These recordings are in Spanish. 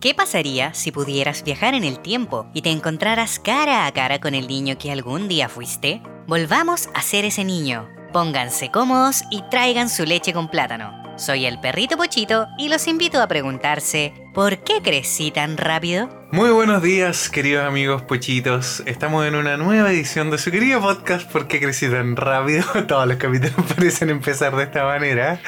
¿Qué pasaría si pudieras viajar en el tiempo y te encontraras cara a cara con el niño que algún día fuiste? Volvamos a ser ese niño. Pónganse cómodos y traigan su leche con plátano. Soy el perrito Pochito y los invito a preguntarse, ¿por qué crecí tan rápido? Muy buenos días, queridos amigos pochitos. Estamos en una nueva edición de su querido podcast ¿Por qué crecí tan rápido? Todos los capítulos parecen empezar de esta manera.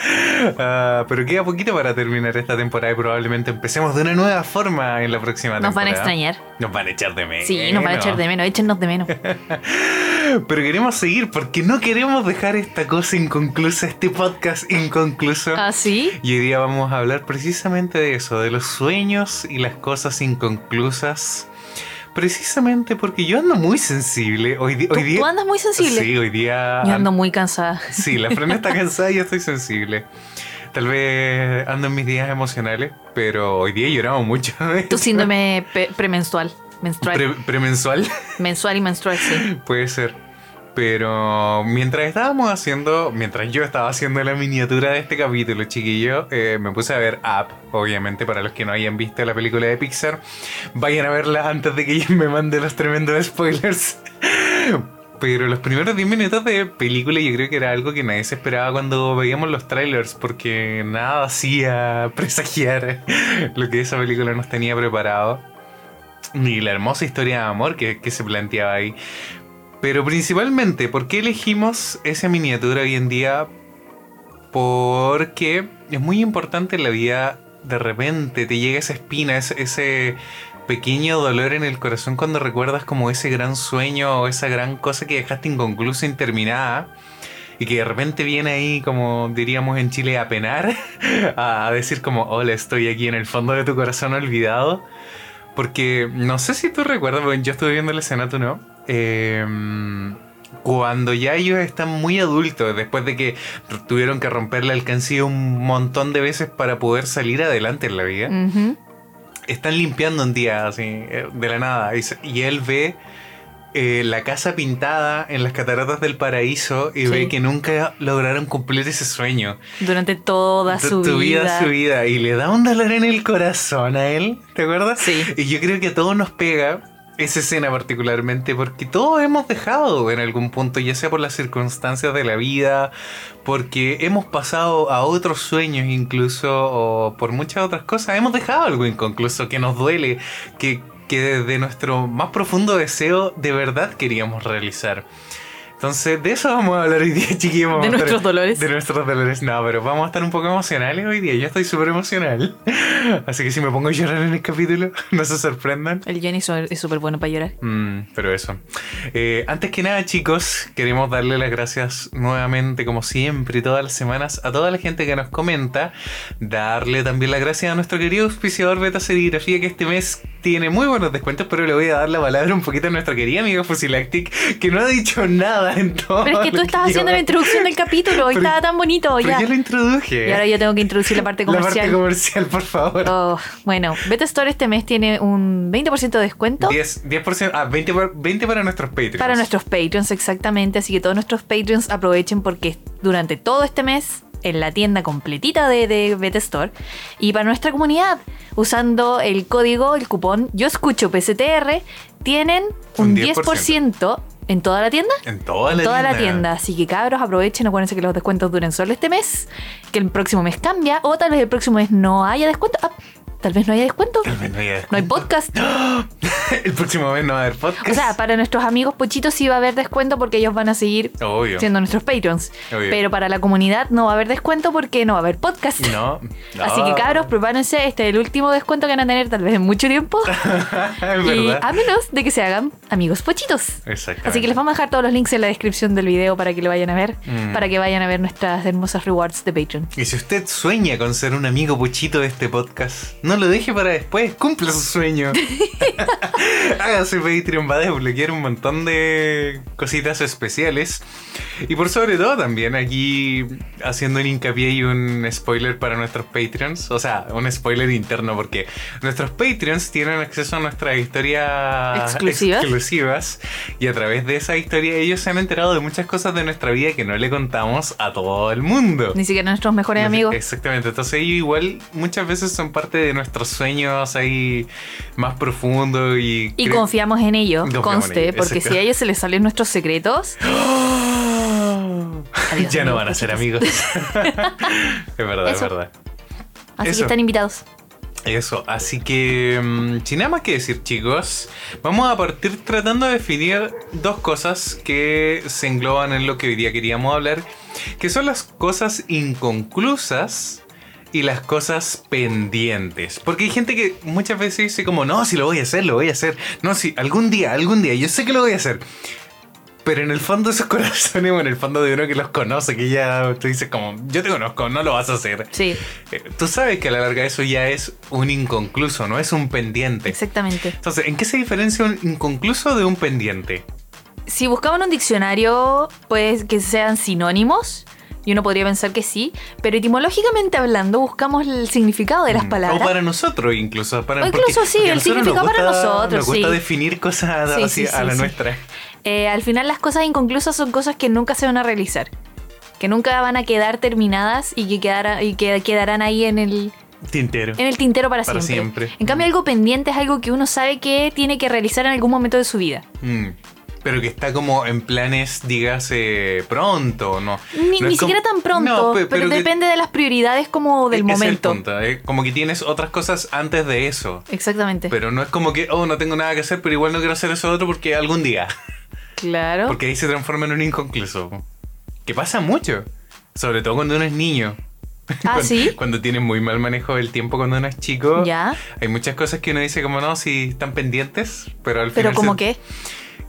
Ah, pero queda poquito para terminar esta temporada y probablemente empecemos de una nueva forma en la próxima Nos van a temporada. extrañar. Nos van a echar de menos. Sí, nos van a echar de menos, échennos de menos. Pero queremos seguir porque no queremos dejar esta cosa inconclusa, este podcast inconcluso. ¿Ah, sí? Y hoy día vamos a hablar precisamente de eso, de los sueños y las cosas inconclusas. Precisamente porque yo ando muy sensible. Hoy, ¿Tú, hoy día. tú andas muy sensible. Sí, hoy día. Yo ando muy cansada. Sí, la frena está cansada y yo estoy sensible. Tal vez ando en mis días emocionales, pero hoy día lloramos mucho. Tu síndrome pe- premenstrual. Menstrual. Pre- premensual. Mensual y menstrual, sí. Puede ser. Pero mientras estábamos haciendo, mientras yo estaba haciendo la miniatura de este capítulo, chiquillo, eh, me puse a ver Up, obviamente, para los que no hayan visto la película de Pixar. Vayan a verla antes de que ella me mande los tremendos spoilers. Pero los primeros 10 minutos de película yo creo que era algo que nadie se esperaba cuando veíamos los trailers, porque nada hacía presagiar lo que esa película nos tenía preparado. Ni la hermosa historia de amor que, que se planteaba ahí. Pero principalmente, ¿por qué elegimos esa miniatura hoy en día? Porque es muy importante en la vida, de repente te llega esa espina, ese, pequeño dolor en el corazón cuando recuerdas como ese gran sueño o esa gran cosa que dejaste inconclusa, interminada. Y que de repente viene ahí, como diríamos en Chile, a penar, a decir como, hola, estoy aquí en el fondo de tu corazón olvidado. Porque no sé si tú recuerdas, porque yo estuve viendo la escena, tú no. Eh, cuando ya ellos están muy adultos, después de que tuvieron que romper la alcancía un montón de veces para poder salir adelante en la vida, están limpiando un día así, eh, de la nada. Y él ve eh, la casa pintada en las cataratas del paraíso y Sí. ve que nunca lograron cumplir ese sueño. Durante toda Tu- su tu vida. su vida. Y le da un dolor en el corazón a él, ¿te acuerdas? Sí. Y yo creo que a todos nos pega esa escena particularmente porque todos hemos dejado en algún punto, ya sea por las circunstancias de la vida, porque hemos pasado a otros sueños incluso, o por muchas otras cosas, hemos dejado algo inconcluso que nos duele, que, que desde nuestro más profundo deseo de verdad queríamos realizar. Entonces, de eso vamos a hablar hoy día, chiquillos. Vamos De estar- nuestros dolores. De nuestros dolores, no, pero vamos a estar un poco emocionales hoy día. Yo estoy súper emocional. Así que si me pongo a llorar en el capítulo, no se sorprendan. El Jenny es súper bueno para llorar. Mm, pero eso. Eh, antes que nada, chicos, queremos darle las gracias nuevamente, como siempre, todas las semanas, a toda la gente que nos comenta. Darle también las gracias a nuestro querido auspiciador Beta Serigrafía, que este mes tiene muy buenos descuentos, pero le voy a dar la palabra un poquito a nuestra querida amiga Fusilactic, que no ha dicho nada en todo. Pero es que tú estabas haciendo la introducción del capítulo y Pero- estaba tan bonito. Pero Ya. ya lo introduje. Y ahora yo tengo que introducir la parte La parte comercial. comercial, por favor. Oh, bueno, Beta Store este mes tiene un 20% de descuento 10, 10%, ah, 20, por- 20 para nuestros Patreons. para nuestros Patreons, exactamente. Así que todos nuestros Patreons aprovechen porque durante todo este mes en la tienda completita de, de Beta Store y para nuestra comunidad usando el código, el cupón Yo Escucho PSTR tienen un Un 10% en toda la tienda. En toda en la toda tienda. la tienda. Así que cabros, aprovechen, acuérdense que los descuentos duren solo este mes, que el próximo mes cambia, o tal vez el próximo mes no haya descuento. Ah, tal vez no haya descuento. Tal vez no haya No hay descuento. podcast. El próximo mes no va a haber podcast. O sea, para nuestros amigos pochitos sí va a haber descuento porque ellos van a seguir Obvio. siendo nuestros Patreons. Obvio. Pero para la comunidad no va a haber descuento porque no va a haber podcast. No, no. Así que cabros, prepárense, este es el último descuento que van a tener tal vez en mucho tiempo. y a menos de que se hagan amigos pochitos. Exactamente. Así que les vamos a dejar todos los links en la descripción del video para que lo vayan a ver, Mm. para que vayan a ver nuestras hermosas rewards de Patreon. Y si usted sueña con ser un amigo puchito de este podcast, no lo deje para después, cumpla su sueño. Hágase Patreon, va a desbloquear un montón de cositas especiales. Y por sobre todo también aquí haciendo un hincapié y un spoiler para nuestros Patreons. O sea, un spoiler interno porque nuestros Patreons tienen acceso a nuestras historias ¿Exclusivas? exclusivas. Y a través de esa historia ellos se han enterado de muchas cosas de nuestra vida que no le contamos a todo el mundo. Ni siquiera nuestros mejores amigos. Exactamente, entonces ellos igual muchas veces son parte de nuestros sueños ahí más profundos y... Y confiamos en ellos, Confiamos en conste, ellos, porque exacto. si a ellos se les salen nuestros secretos, Adiós, ya no van a ser amigos. es verdad, es verdad. así Eso. que están invitados. Eso, así que mm, sin nada más que decir chicos, vamos a partir tratando de definir dos cosas que se engloban en lo que hoy día queríamos hablar, que son las cosas inconclusas y las cosas pendientes. Porque hay gente que muchas veces dice como, no, si lo voy a hacer, lo voy a hacer. No, si algún día, algún día, yo sé que lo voy a hacer. Pero en el fondo de esos corazones, en el fondo de uno que los conoce, que ya tú dices como, yo te conozco, no lo vas a hacer. Sí, Eh, Tú sabes que a la larga eso ya es un inconcluso, no es un pendiente. exactamente. Entonces, ¿en qué se diferencia un inconcluso de un pendiente? Si buscaban un diccionario, pues que sean sinónimos, y uno podría pensar que sí, pero etimológicamente hablando, buscamos el significado de las Mm, palabras. O para nosotros incluso. Para, O incluso porque- sí, porque el significado para nosotros, Nos gusta sí. definir cosas Sí, así sí, a la nuestra. Eh, al final las cosas inconclusas son cosas que nunca se van a realizar. Que nunca van a quedar terminadas y que, quedara- y que quedarán ahí en el, Tintero. en el tintero para, Para siempre. siempre. En cambio, algo pendiente es algo que uno sabe que tiene que realizar en algún momento de su vida. Mm. Pero que está como en planes, dígase, pronto, ¿no? Ni, No ni como- siquiera tan pronto, No, pero, depende de las prioridades como del ese es el momento. punto, eh, Como que tienes otras cosas antes de eso. Exactamente. Pero no es como que, oh, no tengo nada que hacer, pero igual no quiero hacer eso otro porque algún día. claro. Porque ahí se transforma en un inconcluso. Que pasa mucho. Sobre todo cuando uno es niño. Ah, cuando, ¿sí? Cuando tiene muy mal manejo del tiempo cuando uno es chico. Ya. Hay muchas cosas que uno dice como no, si están pendientes, pero al Pero final. como se- que.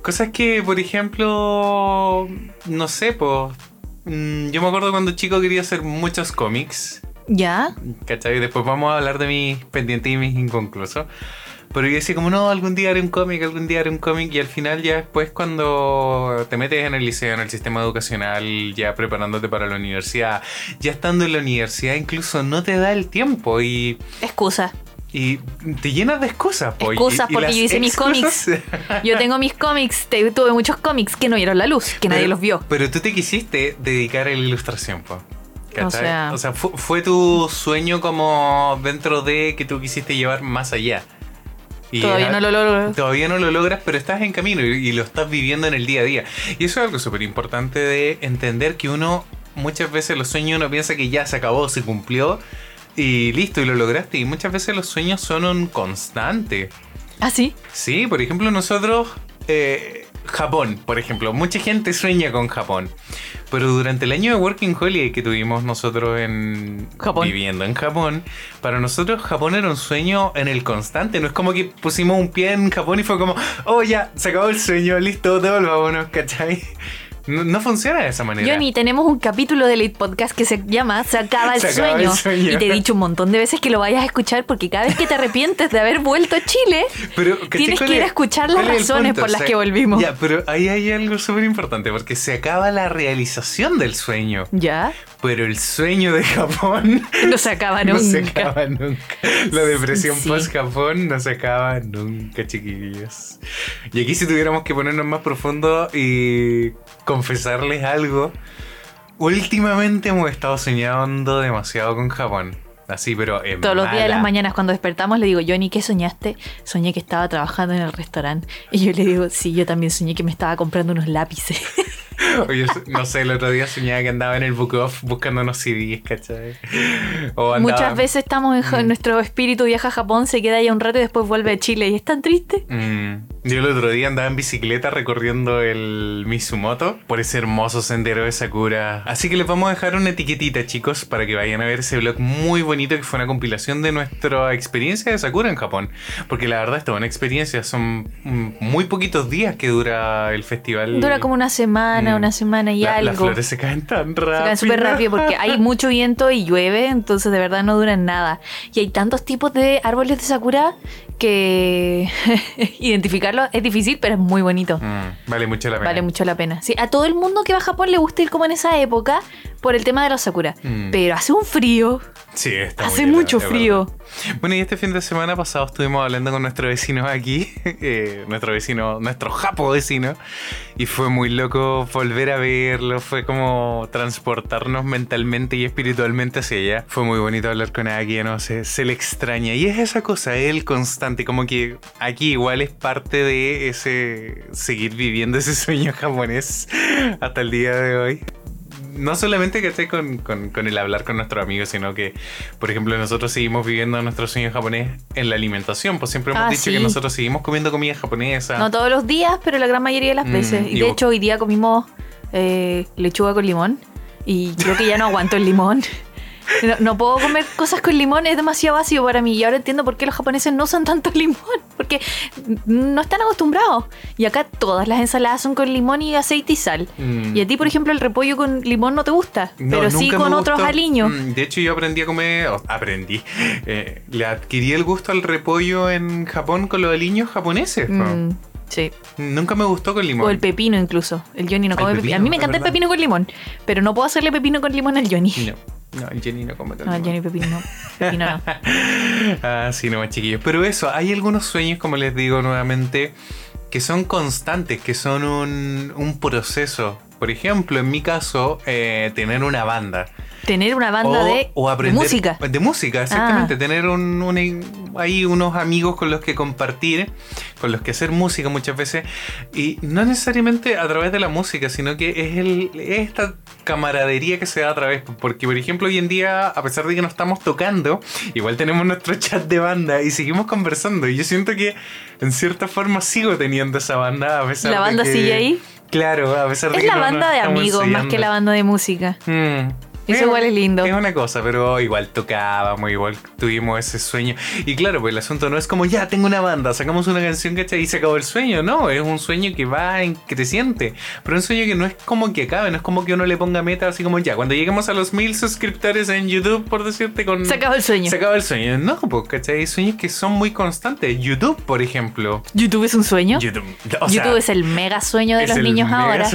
Cosas que, por ejemplo, no sé, pues. Yo me acuerdo cuando chico quería hacer muchos cómics. Ya. ¿Cachai? Después vamos a hablar de mis pendientes y mis inconclusos. Pero yo decía como, no, algún día haré un cómic, algún día haré un cómic. Y al final ya después cuando te metes en el liceo, en el sistema educacional, ya preparándote para la universidad, ya estando en la universidad, incluso no te da el tiempo y, Excusa. Y te llenas de excusas. po, y- Excusas, y porque las yo hice mis excusas- Yo tengo mis cómics, te- tuve muchos cómics que no vieron la luz, que nadie Pero- los vio. Pero tú te quisiste dedicar a la ilustración, po. ¿cachai? O sea- fu- fue, tu sueño como dentro de que tú quisiste llevar más allá. Y Todavía es- no lo logro. Todavía no lo logras, pero estás en camino y, y lo estás viviendo en el día a día. Y eso es algo súper importante de entender que uno muchas veces los sueños uno piensa que ya se acabó, se cumplió y listo y lo lograste. Y muchas veces los sueños son un constante. ¿Ah, sí? Sí, por ejemplo, nosotros, eh, Japón, por ejemplo, mucha gente sueña con Japón. Pero durante el año de Working Holiday que tuvimos nosotros en Japón. viviendo en Japón, para nosotros Japón era un sueño en el constante. No es como que pusimos un pie en Japón y fue como, oh ya, se acabó el sueño, listo, devolvámonos, ¿cachai? No, no funciona de esa manera. Johnny, tenemos un capítulo del Elite Podcast que se llama Se acaba el, Se acaba sueño. el sueño. Y te he dicho un montón de veces que lo vayas a escuchar porque cada vez que te arrepientes de haber vuelto a Chile, Pero, ¿cachai Tienes que ir a escuchar las razones por las que volvimos. Ya, pero ahí hay algo súper importante porque se acaba la realización del sueño. ya, Pero el sueño de Japón no se acaba no nunca. se acaba nunca. La depresión Sí. post-Japón no se acaba nunca, chiquillos. Y aquí si tuviéramos que ponernos más profundo y confesarles algo, últimamente hemos estado soñando demasiado con Japón. Así, pero en Todos los días de las mañanas cuando despertamos le digo, Johnny, ¿qué soñaste? Soñé que estaba trabajando en el restaurante. Y yo le digo, sí, yo también soñé que me estaba comprando unos lápices. Oye, no sé, el otro día soñaba que andaba en el Book Off buscando unos CDs, ¿cachai? O andaba- Muchas veces estamos en Mm. nuestro espíritu viaja a Japón, se queda ahí un rato y después vuelve a Chile. Y es tan triste. Mm, Yo el otro día andaba en bicicleta recorriendo el Mizumoto por ese hermoso sendero de Sakura. Así que les vamos a dejar una etiquetita, chicos, para que vayan a ver ese blog muy bonito que fue una compilación de nuestra experiencia de Sakura en Japón. Porque la verdad, esta es una experiencia. Son muy poquitos días que dura el festival. Dura como una semana, Mm. una semana y La- algo. Las flores se caen tan rápido. Se caen súper rápido porque hay mucho viento y llueve, entonces de verdad no duran nada. Y hay tantos tipos de árboles de sakura que identificar explicarlo, es difícil, pero es muy bonito. Mm, vale mucho la pena. Vale mucho la pena. Sí, a todo el mundo que va a Japón le gusta ir como en esa época por el tema de los sakura. Mm. Pero hace un frío. Sí, está hace mucho frío. Bueno, y este fin de semana pasado estuvimos hablando con nuestro vecino aquí, eh, nuestro vecino, nuestro japo vecino, y fue muy loco volver a verlo, fue como transportarnos mentalmente y espiritualmente hacia allá. Fue muy bonito hablar con Aki, no sé, se le extraña. Y es esa cosa, él constante, como que aquí igual es parte de ese seguir viviendo ese sueño japonés hasta el día de hoy no solamente que esté con, con, con, el hablar con nuestros amigos, sino que, por ejemplo, nosotros seguimos viviendo nuestro sueño japonés en la alimentación. Pues siempre hemos Ah, dicho sí. que nosotros seguimos comiendo comida japonesa. No todos los días, pero la gran mayoría de las Mm, veces. y Y de vos- hecho, hoy día comimos eh, lechuga con limón. Y creo que ya no aguanto el limón. No, no puedo comer cosas con limón, es demasiado ácido para mí. Y ahora entiendo por qué los japoneses no usan tanto limón. Porque no están acostumbrados. Y acá todas las ensaladas son con limón y aceite y sal. Mm. Y a ti, por ejemplo, el repollo con limón no te gusta. No, pero sí con otros aliños. Mm, De hecho, yo aprendí a comer. aprendí. eh, le adquirí el gusto al repollo en Japón con los aliños japoneses. po. Mm, sí. Nunca me gustó con limón. O el pepino incluso. El Johnny no El come pepino. pepino, A mí me encanta el pepino con limón. Pero no puedo hacerle pepino con limón al Johnny. No, no, el Jenny no come No, el. Johnny pepino no. Pepino no. Ah, sí, no, chiquillos. Pero eso, hay algunos sueños, como les digo nuevamente, que son constantes, que son un, un proceso. Por ejemplo, en mi caso, eh, tener una banda. Tener una banda o, de, o de aprender, música. De música, exactamente. Ah. Tener un, un- ahí unos amigos con los que compartir, con los que hacer música muchas veces. Y no necesariamente a través de la música, sino que es, el, es esta camaradería que se da a través. Porque, por ejemplo, hoy en día, a pesar de que no estamos tocando, igual tenemos nuestro chat de banda y seguimos conversando. Y yo siento que, en cierta forma, sigo teniendo esa banda. A pesar ¿La de banda que- sigue ahí? Claro, a pesar de Es que la no nos banda de amigos más que la banda de música. Mm. Eso igual es lindo. Es una cosa, pero igual tocábamos, igual tuvimos ese sueño. Y claro, pues el asunto no es como ya tengo una banda, sacamos una canción, ¿cachai? Y se acabó el sueño. No, es un sueño que va en creciente. Pero un sueño que no es como que acabe, no es como que uno le ponga meta así como ya. Cuando lleguemos a los mil suscriptores en YouTube, por decirte, con. Se acabó el sueño. Se acaba el sueño. No, pues, ¿cachai? Hay sueños que son muy constantes. YouTube, por ejemplo. YouTube es un sueño. YouTube, o sea, YouTube es el mega sueño de los niños ahora.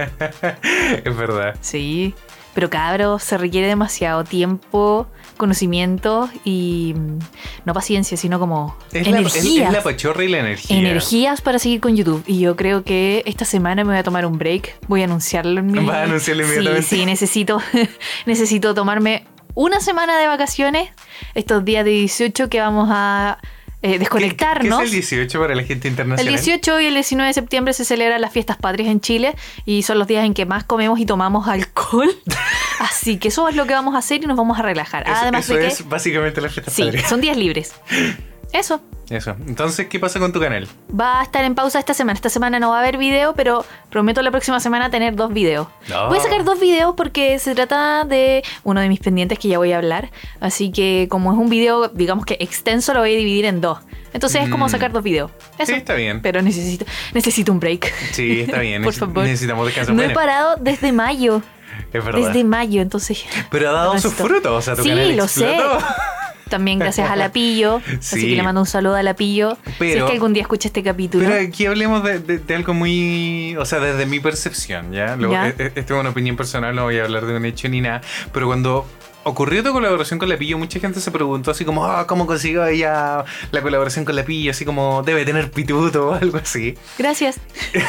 es verdad. Sí. Pero cabros, se requiere demasiado tiempo, conocimiento y mm, no paciencia, sino como Es la, es- la pachorra y la energía. energías para seguir con YouTube. Y yo creo que esta semana me voy a tomar un break. Voy a anunciarlo en mi. Vas a anunciarlo inmediatamente. Sí, sí, necesito, necesito tomarme una semana de vacaciones. Estos días de 18 que vamos a eh, ¿Qué- desconectarnos. ¿Qué, es el 18 para la gente El internacional? 18 y el 19 de septiembre se celebran las fiestas patrias en Chile y son los días en que más comemos y tomamos alcohol. Así que eso es lo que vamos a hacer y nos vamos a relajar. Eso, Además eso de que es básicamente la fiesta sí, padre. son días libres. Eso. Eso. Entonces, ¿qué pasa con tu canal? Va a estar en pausa esta semana. Esta semana no va a haber video, pero prometo la próxima semana tener dos videos. No. Voy a sacar dos videos porque se trata de uno de mis pendientes que ya voy a hablar. Así que como es un video, digamos que extenso, lo voy a dividir en dos. Entonces es como Mm. sacar dos videos. Eso. Sí, está bien. Pero necesito, necesito un break. Sí, está bien. Por favor. Necesitamos descanso. No he parado desde mayo. es verdad. Desde mayo, entonces. Pero ha dado sus frutos. O sea, tu Sí, canal lo sé. También gracias a Lapillo. Así Sí. que le mando un saludo a Lapillo. si Pero- es que algún día escucha este capítulo. Pero aquí hablemos de, de- de algo muy. O sea, desde mi percepción, ¿ya? Luego, Ya. e- e- Esto es una opinión personal, no voy a hablar de un hecho ni nada. Pero cuando ocurrió tu colaboración con La Pillo, mucha gente se preguntó así como, ah, ¿cómo consiguió ella la colaboración con La Pillo? Así como, debe tener pituto o algo así. Gracias.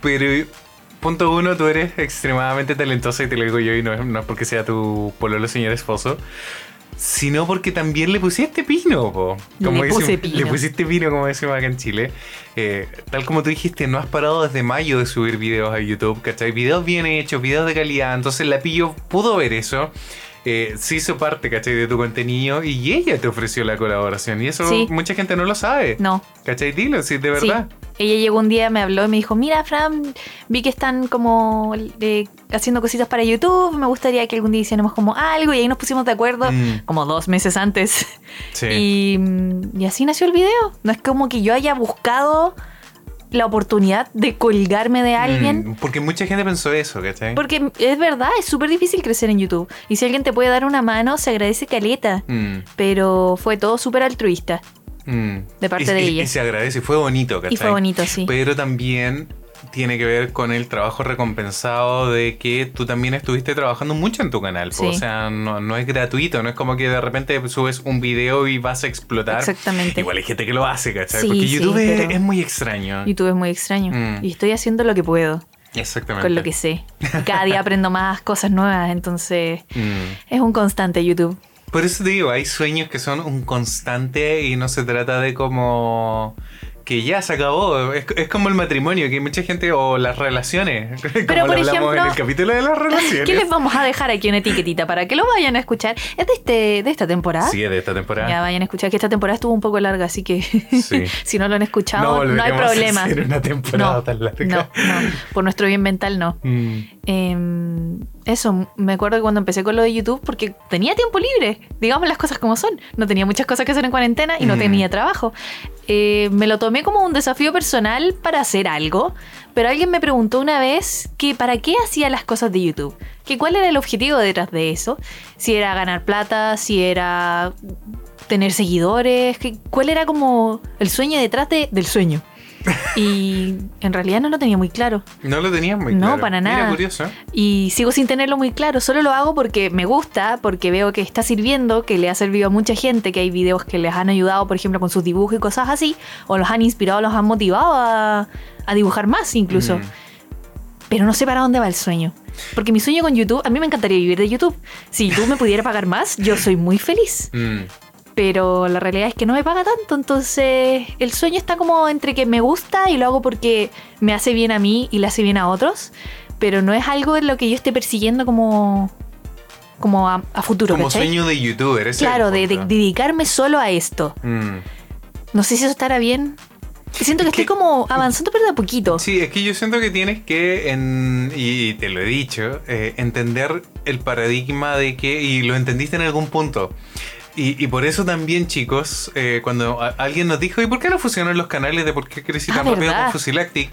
Pero. Punto uno, tú eres extremadamente talentosa y te lo digo yo y no es, no es porque sea tu pololo señor esposo, sino porque también le pusiste pino, po. Le Como puse decimos- pino. Le pusiste pino, como decimos acá en Chile. Eh, tal como tú dijiste, no has parado desde mayo de subir videos a YouTube, ¿cachai? Videos bien hechos, videos de calidad. Entonces la pillo pudo ver eso. Eh, se hizo parte, ¿cachai? De tu contenido y ella te ofreció la colaboración. Y eso Sí. mucha gente no lo sabe. No. ¿Cachai? Dilo, sí, de verdad. Sí. Ella llegó un día, me habló y me dijo, mira, Fran, vi que están como eh, haciendo cositas para YouTube, me gustaría que algún día hiciéramos como algo y ahí nos pusimos de acuerdo Mm. como dos meses antes. Sí. Y, mm, y así nació el video. No es como que yo haya buscado la oportunidad de colgarme de alguien. Mm, porque mucha gente pensó eso, ¿cachai? Porque es verdad, es súper difícil crecer en YouTube. Y si alguien te puede dar una mano, se agradece caleta. Mm, Pero fue todo súper altruista. Mm. De parte Y- de y- ella. Y se agradece, fue bonito, ¿cachai? Y fue bonito, sí. Pero también tiene que ver con el trabajo recompensado de que tú también estuviste trabajando mucho en tu canal. Sí. O sea, no, no es gratuito, no es como que de repente subes un video y vas a explotar. Exactamente. Igual hay gente que lo hace, ¿cachai? Sí, Porque sí, YouTube es- pero- es muy extraño. YouTube es muy extraño. Mm. Y estoy haciendo lo que puedo Exactamente. con lo que sé. Cada día aprendo más cosas nuevas, entonces Mm. es un constante YouTube. Por eso te digo, hay sueños que son un constante y no se trata de como que ya se acabó. Es, es como el matrimonio, que hay mucha gente, o las relaciones, como Pero, lo por hablamos ejemplo, en el capítulo de las relaciones. ¿Qué les vamos a dejar aquí una etiquetita para que lo vayan a escuchar? ¿Es de, este, de esta temporada? Sí, es de esta temporada. Ya vayan a escuchar que esta temporada estuvo un poco larga, así que Sí. si no lo han escuchado, no, hay volveremos a problema. hacer una temporada no, tan larga. no, no, por nuestro bien mental no. Mm. Em, eso, me acuerdo que cuando empecé con lo de YouTube, porque tenía tiempo libre, digamos las cosas como son. No tenía muchas cosas que hacer en cuarentena y no Mm. tenía trabajo. Eh, me lo tomé como un desafío personal para hacer algo, pero alguien me preguntó una vez que para qué hacía las cosas de YouTube, que cuál era el objetivo detrás de eso, si era ganar plata, si era tener seguidores, que- cuál era como el sueño detrás de- del sueño. Y en realidad no lo tenía muy claro. No lo tenías muy No, claro. para Mira, nada. curioso. Y sigo sin tenerlo muy claro, solo lo hago porque me gusta, porque veo que está sirviendo, que le ha servido a mucha gente, que hay videos que les han ayudado, por ejemplo, con sus dibujos y cosas así, o los han inspirado, los han motivado a, a dibujar más incluso. Mm. Pero no sé para dónde va el sueño. Porque mi sueño con YouTube, a mí me encantaría vivir de YouTube. Si YouTube me pudiera pagar más, yo soy muy feliz. Mm. Pero la realidad es que no me paga tanto, entonces el sueño está como entre que me gusta y lo hago porque me hace bien a mí y le hace bien a otros, pero no es algo en lo que yo esté persiguiendo como, como a, a futuro. Como ¿cachai? sueño de youtuber, ese Claro, de, dedicarme solo a esto. Mm. No sé si eso estará bien. Siento que Es que- estoy como avanzando, pero de a poquito. Sí, es que yo siento que tienes que, en- y te lo he dicho, eh, entender el paradigma de que, y lo entendiste en algún punto. Y, y por eso también, chicos, eh, cuando alguien nos dijo, ¿y por qué no fusionan los canales de por qué crecí Ah, tan rápido ¿verdad? con Fusilactic?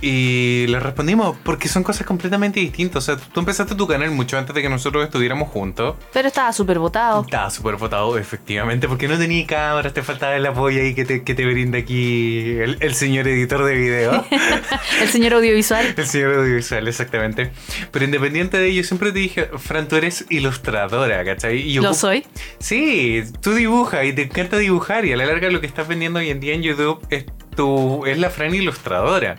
Y le respondimos, porque son cosas completamente distintas. O sea, tú empezaste tu canal mucho antes de que nosotros estuviéramos juntos. Pero estaba súper votado. Estaba súper votado, efectivamente, porque no tenía cámaras, te faltaba el apoyo ahí que te, que te brinda aquí el, el señor editor de video. El señor audiovisual. El señor audiovisual, exactamente. Pero independiente de ello, siempre te dije, Fran, tú eres ilustradora, ¿cachai? Y yo Lo ocup- soy. Sí, tú dibujas y te encanta dibujar y a la larga lo que estás vendiendo hoy en día en YouTube es, tu, es la Fran ilustradora.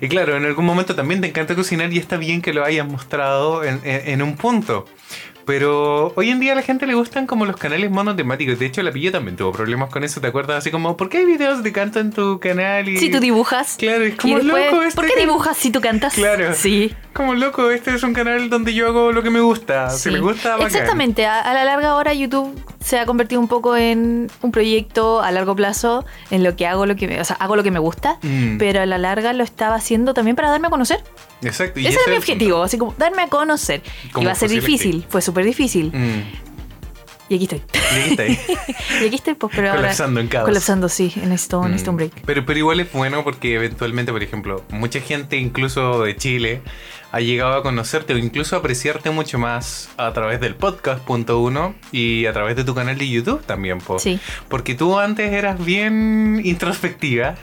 Y claro, en algún momento también te encanta cocinar y está bien que lo hayas mostrado en, en- en un punto. Pero hoy en día a la gente le gustan como los canales monotemáticos. De hecho, la pilla también tuvo problemas con eso. ¿Te acuerdas? Así como, ¿por qué hay videos de canto en tu canal? Y... Si tú dibujas. Claro, es como después, loco este ¿Por qué dibujas si tú cantas? Claro. Sí. Como loco, este es un canal donde yo hago lo que me gusta. Sí. Si me gusta, bacán. Exactamente, a, a la larga ahora YouTube se ha convertido un poco en un proyecto a largo plazo en lo que hago lo que me, o sea, hago lo que me gusta, Mm. pero a la larga lo estaba haciendo también para darme a conocer. Exacto. y Ese era mi objetivo, así como darme a conocer. Como Iba a ser difícil, fue súper difícil. Mm. Y aquí estoy. Y aquí ahí. y aquí estoy, pues, pero ahora- Colapsando en caos. Colapsando, sí, necesito, Mm. necesito un break. Pero, pero igual es bueno porque eventualmente, por ejemplo, mucha gente incluso de Chile ha llegado a conocerte o incluso a apreciarte mucho más a través del podcast, punto uno, y a través de tu canal de YouTube también, po. Sí. Porque tú antes eras bien introspectiva.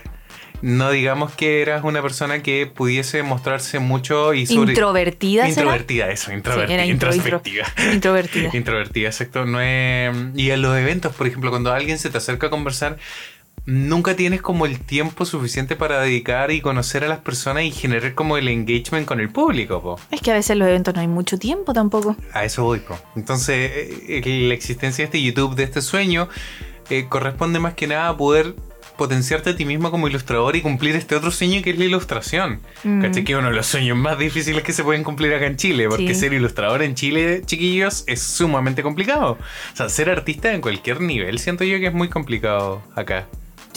No digamos que eras una persona que pudiese mostrarse mucho y sobre... Introvertida, ¿será? Introvertida, eso, introvertida. Sí, intro- introspectiva. Introvertida. Introvertida, exacto. No es... Y en los eventos, por ejemplo, cuando alguien se te acerca a conversar, nunca tienes como el tiempo suficiente para dedicar y conocer a las personas y generar como el engagement con el público, po. Es que a veces en los eventos no hay mucho tiempo tampoco. A eso voy, po. Entonces, eh, eh, la existencia de este YouTube, de este sueño, eh, corresponde más que nada a poder potenciarte a ti mismo como ilustrador y cumplir este otro sueño que es la ilustración. Mm. ¿Cachai? Que uno de los sueños más difíciles que se pueden cumplir acá en Chile, porque Sí. ser ilustrador en Chile, chiquillos, es sumamente complicado. O sea, ser artista en cualquier nivel, siento yo que es muy complicado acá.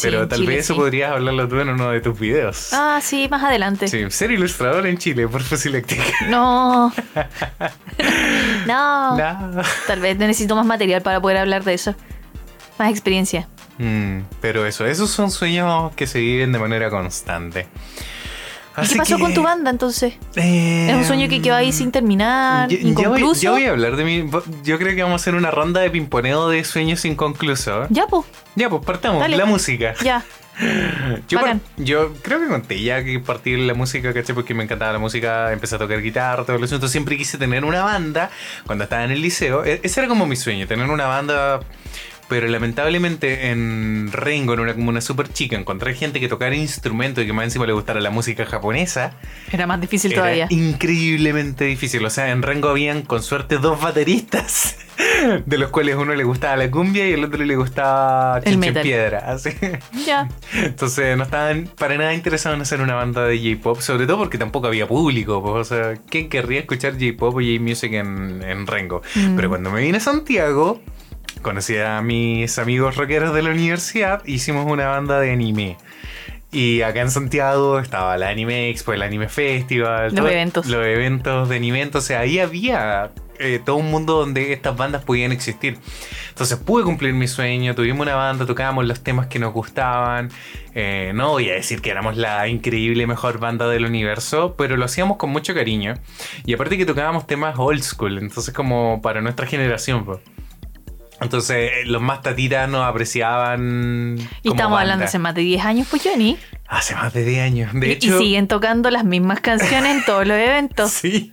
Pero tal Chile vez eso sí. podrías hablarlo tú en uno de tus videos. Ah, sí, más adelante. Sí, ser ilustrador en Chile por Fusilectic. No. no. No. Tal vez necesito más material para poder hablar de eso. Más experiencia. Mm, pero eso, esos son sueños que se viven de manera constante. ¿Y Así qué pasó que, con tu banda entonces? eh, Es un sueño que quedó ahí sin terminar, ya voy, inconcluso. ya voy a hablar de mi. Yo creo que vamos a hacer una ronda de pimponeo de sueños inconclusos. Ya, pues, Ya, pues partamos. Dale. La música. ya. Yo, par- yo creo que conté ya que partí la música, ¿cachai? Porque me encantaba la música, empecé a tocar guitarra, todo el asunto. Siempre quise tener una banda cuando estaba en el liceo. E- Ese era como mi sueño, tener una banda. Pero lamentablemente en Rengo, en una comuna súper chica, encontrar gente que tocara instrumentos y que más encima le gustara la música japonesa. Era más difícil Era todavía. increíblemente difícil. O sea, en Rengo habían con suerte dos bateristas, de los cuales uno le gustaba la cumbia y el otro le gustaba El metal. piedra. Así. Ya. Entonces no estaban para nada interesados en hacer una banda de J-pop, sobre todo porque tampoco había público. pues, o sea, ¿quién querría escuchar J-pop o J-music en, en Rengo? Mm. Pero cuando me vine a Santiago, conocí a mis amigos rockeros de la universidad, hicimos una banda de anime. Y acá en Santiago estaba la Anime Expo, el Anime Festival, Los todo- eventos. Los eventos de anime. Entonces ahí había eh, todo un mundo donde estas bandas podían existir. Entonces pude cumplir mi sueño, tuvimos una banda, tocábamos los temas que nos gustaban. Eh, no voy a decir que éramos la increíble mejor banda del universo, pero lo hacíamos con mucho cariño. Y aparte que tocábamos temas old school, entonces como para nuestra generación. po. Entonces eh, los más tatitas nos apreciaban. Y como estamos banda. hablando hace más de 10 años, pues, Johnny. Hace más de 10 años. De Y- hecho, y siguen tocando las mismas canciones en todos los eventos. sí.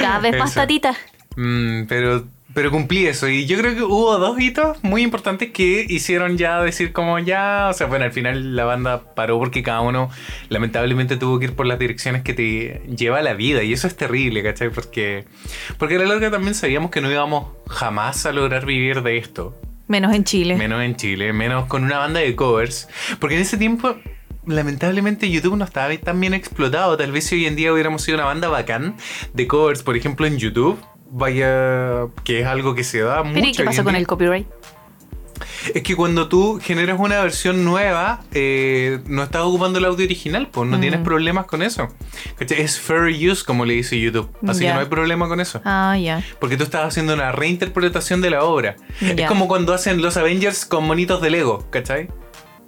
Cada vez más Eso. tatitas. Mm, pero, pero cumplí eso. Y yo creo que hubo dos hitos muy importantes que hicieron ya decir como ya. O sea, bueno, al final la banda paró porque cada uno lamentablemente tuvo que ir por las direcciones que te lleva la vida. Y eso es terrible, ¿cachai? Porque, porque a la larga también sabíamos que no íbamos jamás a lograr vivir de esto. Menos en Chile. Menos en Chile, menos con una banda de covers. Porque en ese tiempo, lamentablemente, YouTube no estaba tan bien explotado. Tal vez si hoy en día hubiéramos sido una banda bacán de covers, por ejemplo, en YouTube. Vaya, que es algo que se da mucho. Pero ¿y qué en con el copyright? Es que cuando tú generas una versión nueva, eh, no estás ocupando el audio original, pues no Mm. tienes problemas con eso. Es fair use, como le dice YouTube. Así que no hay problema con eso. Ah, ya. Porque tú estás haciendo una reinterpretación de la obra. Es como cuando hacen los Avengers con monitos de Lego, ¿cachai?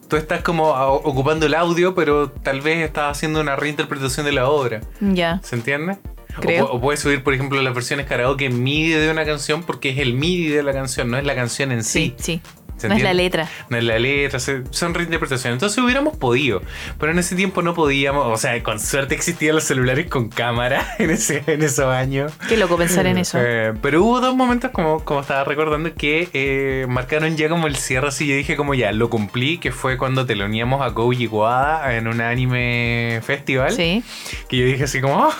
Tú estás como ocupando el audio, pero tal vez estás haciendo una reinterpretación de la obra. Ya. ¿Se entiende? O Creo. pu- O, puedes subir, por ejemplo, las versiones karaoke MIDI de una canción porque es el MIDI de la canción, no es la canción en sí. Sí, sí. ¿Se No es la letra. No es la letra, son reinterpretaciones. Entonces hubiéramos podido, pero en ese tiempo no podíamos. O sea, con suerte existían los celulares con cámara en, ese, en esos años. Qué loco pensar en eso. Eh, pero hubo dos momentos, como, como estaba recordando, que eh, marcaron ya como el cierre. Así yo dije, como ya lo cumplí, que fue cuando te lo uníamos a Koji Wada en un anime festival. Sí. Que yo dije así como, oh,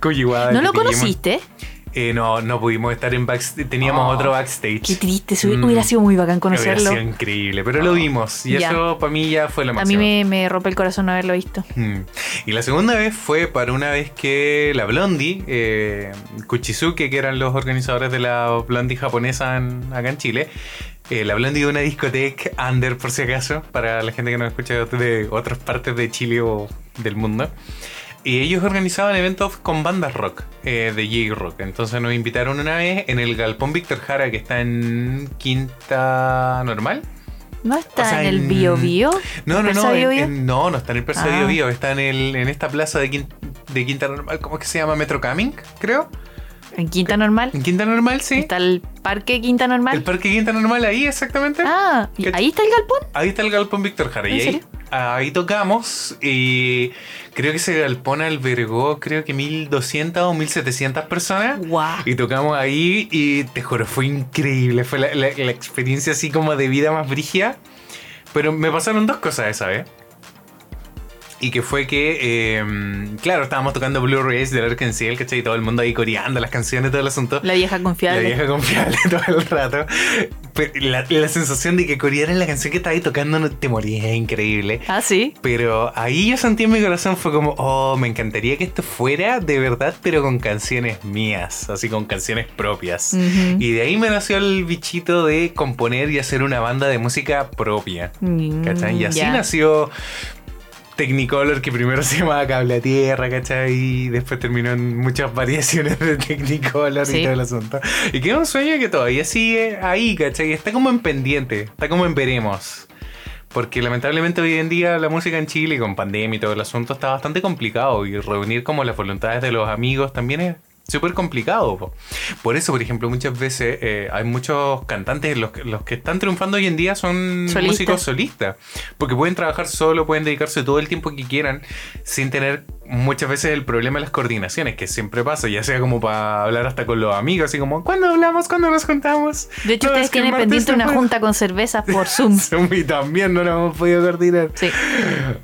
Koji Wada. ¿No lo te llamo". Eh, no, no pudimos estar en backstage. Teníamos Oh, otro backstage. Qué triste. Mm. Hubiera sido muy bacán Hubiera conocerlo. sido increíble, pero lo vimos. Y Ya. eso para mí ya fue lo A mí máximo. me, me rompe el corazón no haberlo visto. Mm. Y la segunda vez fue para una vez que la Blondie, eh, Kuchizuke, que eran los organizadores de la Blondie japonesa en- acá en Chile, eh, la Blondie de una discoteca under, por si acaso, para la gente que nos escucha de otras partes de Chile o del mundo. Y ellos organizaban eventos con bandas rock, eh, de J-Rock. Entonces nos invitaron una vez en el Galpón Víctor Jara, que está en Quinta Normal. ¿No está O sea, en el Bio Bio? No, no, ¿Persa no, Bio en- Bio? en- no, no está en el Persa Ah. Bio Bio, está en, el, en esta plaza de, Quin- de Quinta Normal, ¿cómo es que se llama? Metro Coming, creo. ¿En Quinta Normal? En Quinta Normal, sí. ¿Está el parque Quinta Normal? El Parque Quinta Normal, ahí exactamente. Ah, ¿y ¿Qué- ahí está el galpón? Ahí está el Galpón Víctor Jara. ¿En Y ahí, serio? ahí tocamos y creo que ese galpón albergó, creo que 1200 o 1700 personas. Guau. Y tocamos ahí y te juro, fue increíble. Fue la, la- la experiencia así como de vida más brígida. Pero me pasaron dos cosas esa vez. Y que fue que, eh, claro, estábamos tocando Blu-rays del Arkansas, ¿cachai? Y todo el mundo ahí coreando las canciones, todo el asunto. La vieja La confiable. vieja confiable todo el rato. Pero la, la sensación de que corearan la canción que estaba ahí tocando no te morías, es increíble. Ah, sí. Pero ahí yo sentí en mi corazón, fue como, oh, me encantaría que esto fuera de verdad, pero con canciones mías, así con canciones propias. Y de ahí me nació el bichito de componer y hacer una banda de música propia. Mm, ¿Cachai? Y así nació Technicolor, que primero se llamaba Cable a Tierra, ¿cachai? Y después terminó en muchas variaciones de Technicolor Sí. y todo el asunto. Y que es un sueño que todavía sigue ahí, ¿cachai? Está como en pendiente, está como en veremos. Porque lamentablemente hoy en día la música en Chile, con pandemia y todo el asunto, está bastante complicado. Y reunir como las voluntades de los amigos también es súper complicado. po. Por eso, por ejemplo, muchas veces eh, hay muchos cantantes, los, que- los que están triunfando hoy en día son músicos solistas. Porque pueden trabajar solo, pueden dedicarse todo el tiempo que quieran sin tener muchas veces el problema de las coordinaciones, que siempre pasa, ya sea como para hablar hasta con los amigos, así como, ¿cuándo hablamos? ¿Cuándo nos juntamos? De hecho, No, ustedes tienen pendiente una fue". junta con cervezas por Zoom. Y también no nos hemos podido coordinar. Sí.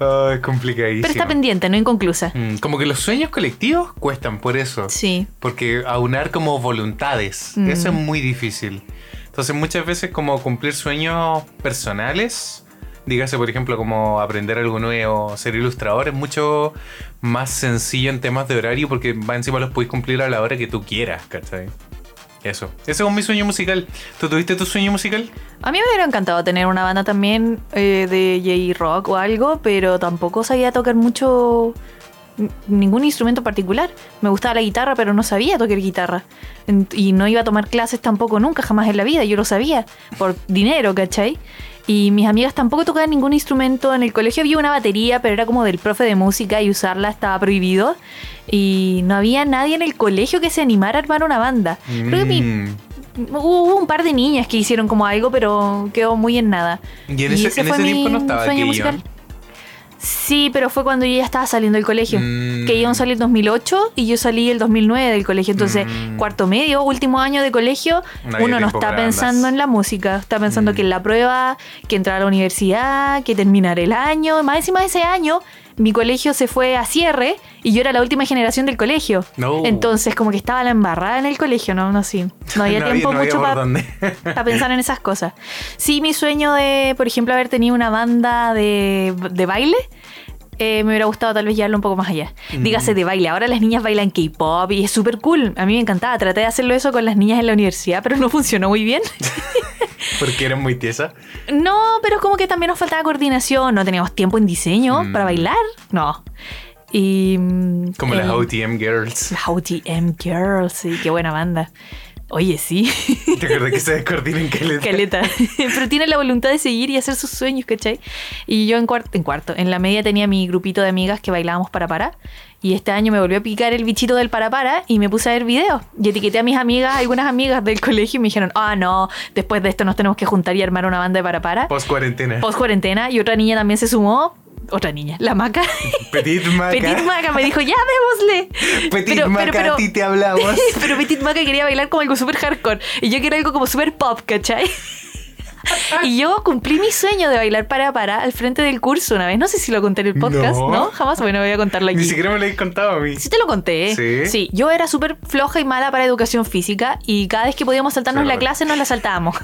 Ah, es complicadísimo. Pero está pendiente, no inconclusa. Mm, Como que los sueños colectivos cuestan por eso. Sí. Porque aunar como voluntades, Mm. eso es muy difícil. Entonces muchas veces como cumplir sueños personales, dígase por ejemplo como aprender algo nuevo, ser ilustrador, es mucho más sencillo en temas de horario porque va encima los puedes cumplir a la hora que tú quieras, ¿cachai? Eso. Ese es mi sueño musical. ¿Tú tuviste tu sueño musical? A mí me hubiera encantado tener una banda también eh, de J-Rock o algo, pero tampoco sabía tocar mucho ningún instrumento particular. Me gustaba la guitarra, pero no sabía tocar guitarra. Y no iba a tomar clases tampoco nunca, jamás en la vida. Yo lo sabía, por dinero, ¿cachai? Y mis amigas tampoco tocaban ningún instrumento. En el colegio había una batería, pero era como del profe de música y usarla estaba prohibido. Y no había nadie en el colegio que se animara a armar una banda. Creo que mi, Mm. Hubo un par de niñas que hicieron como algo, pero quedó muy en nada. Y en ese, en ese tiempo no estaba Keyon. Sí, pero fue cuando yo ya estaba saliendo del colegio. Mm. Keyon salió en 2008 y yo salí el 2009 del colegio. Entonces, Mm. cuarto medio, último año de colegio, Nadie uno no está pensando en la música. Está pensando Mm. que en la prueba, que entrar a la universidad, que terminar el año. Más encima de ese año, mi colegio se fue a cierre y yo era la última generación del colegio. No. Entonces, como que estaba la embarrada en el colegio, ¿no? No, sí. No había No tiempo no mucho para pensar en esas cosas. Sí, mi sueño de, por ejemplo, haber tenido una banda de, de baile, eh, me hubiera gustado tal vez llevarlo un poco más allá. Mm. Dígase de baile. Ahora las niñas bailan K-pop y es súper cool. A mí me encantaba. Traté de hacerlo eso con las niñas en la universidad, pero no funcionó muy bien. Porque eres muy tiesa. no, pero como que también nos faltaba coordinación. No teníamos tiempo en diseño Mm. para bailar. No. Y. Como las el- OTM Girls. Las OTM Girls, sí, qué buena banda. Oye, sí. ¿Te acuerdas que se descoordinan caleta? Caleta. Pero tiene la voluntad de seguir y hacer sus sueños, ¿cachai? Y yo en cuarto, en cuarto, en la media tenía mi grupito de amigas que bailábamos para para. Y este año me volvió a picar el bichito del para para y me puse a ver videos. Y etiqueté a mis amigas, algunas amigas del colegio, y me dijeron, ah, no, después de esto nos tenemos que juntar y armar una banda de para para. Post cuarentena. Post cuarentena. Y otra niña también se sumó. Otra niña, la maca. Petit Maca. Petit Maca me dijo, ya démosle. Petit Pero- Maca, pero- pero- a ti te hablamos. Pero Petit Maca quería bailar como algo súper hardcore. Y yo quería algo como súper pop, ¿cachai? Y yo cumplí mi sueño de bailar para para al frente del curso una vez. No sé si lo conté en el podcast, No. ¿no? Jamás. Bueno, voy a contarlo aquí. Ni siquiera me lo habéis contado a mí. Sí te lo conté. ¿Sí? yo era súper floja y mala para educación física y cada vez que podíamos saltarnos Sí, la clase nos la saltábamos.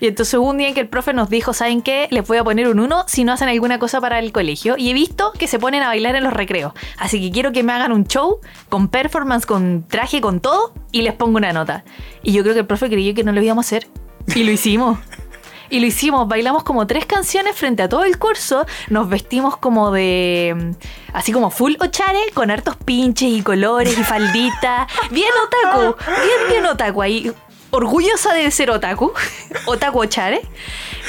Y entonces hubo un día en que el profe nos dijo, ¿saben qué? Les voy a poner un 1 si no hacen alguna cosa para el colegio. Y he visto que se ponen a bailar en los recreos. Así que quiero que me hagan un show con performance, con traje, con todo y les pongo una nota. Y yo creo que el profe creyó que no lo íbamos a hacer. Y lo hicimos. Y lo hicimos, bailamos como tres canciones frente a todo el curso, nos vestimos como de, mm, así como full ochare, con hartos pinches y colores y falditas, bien otaku, bien bien otaku ahí, orgullosa de ser otaku, otaku ochare.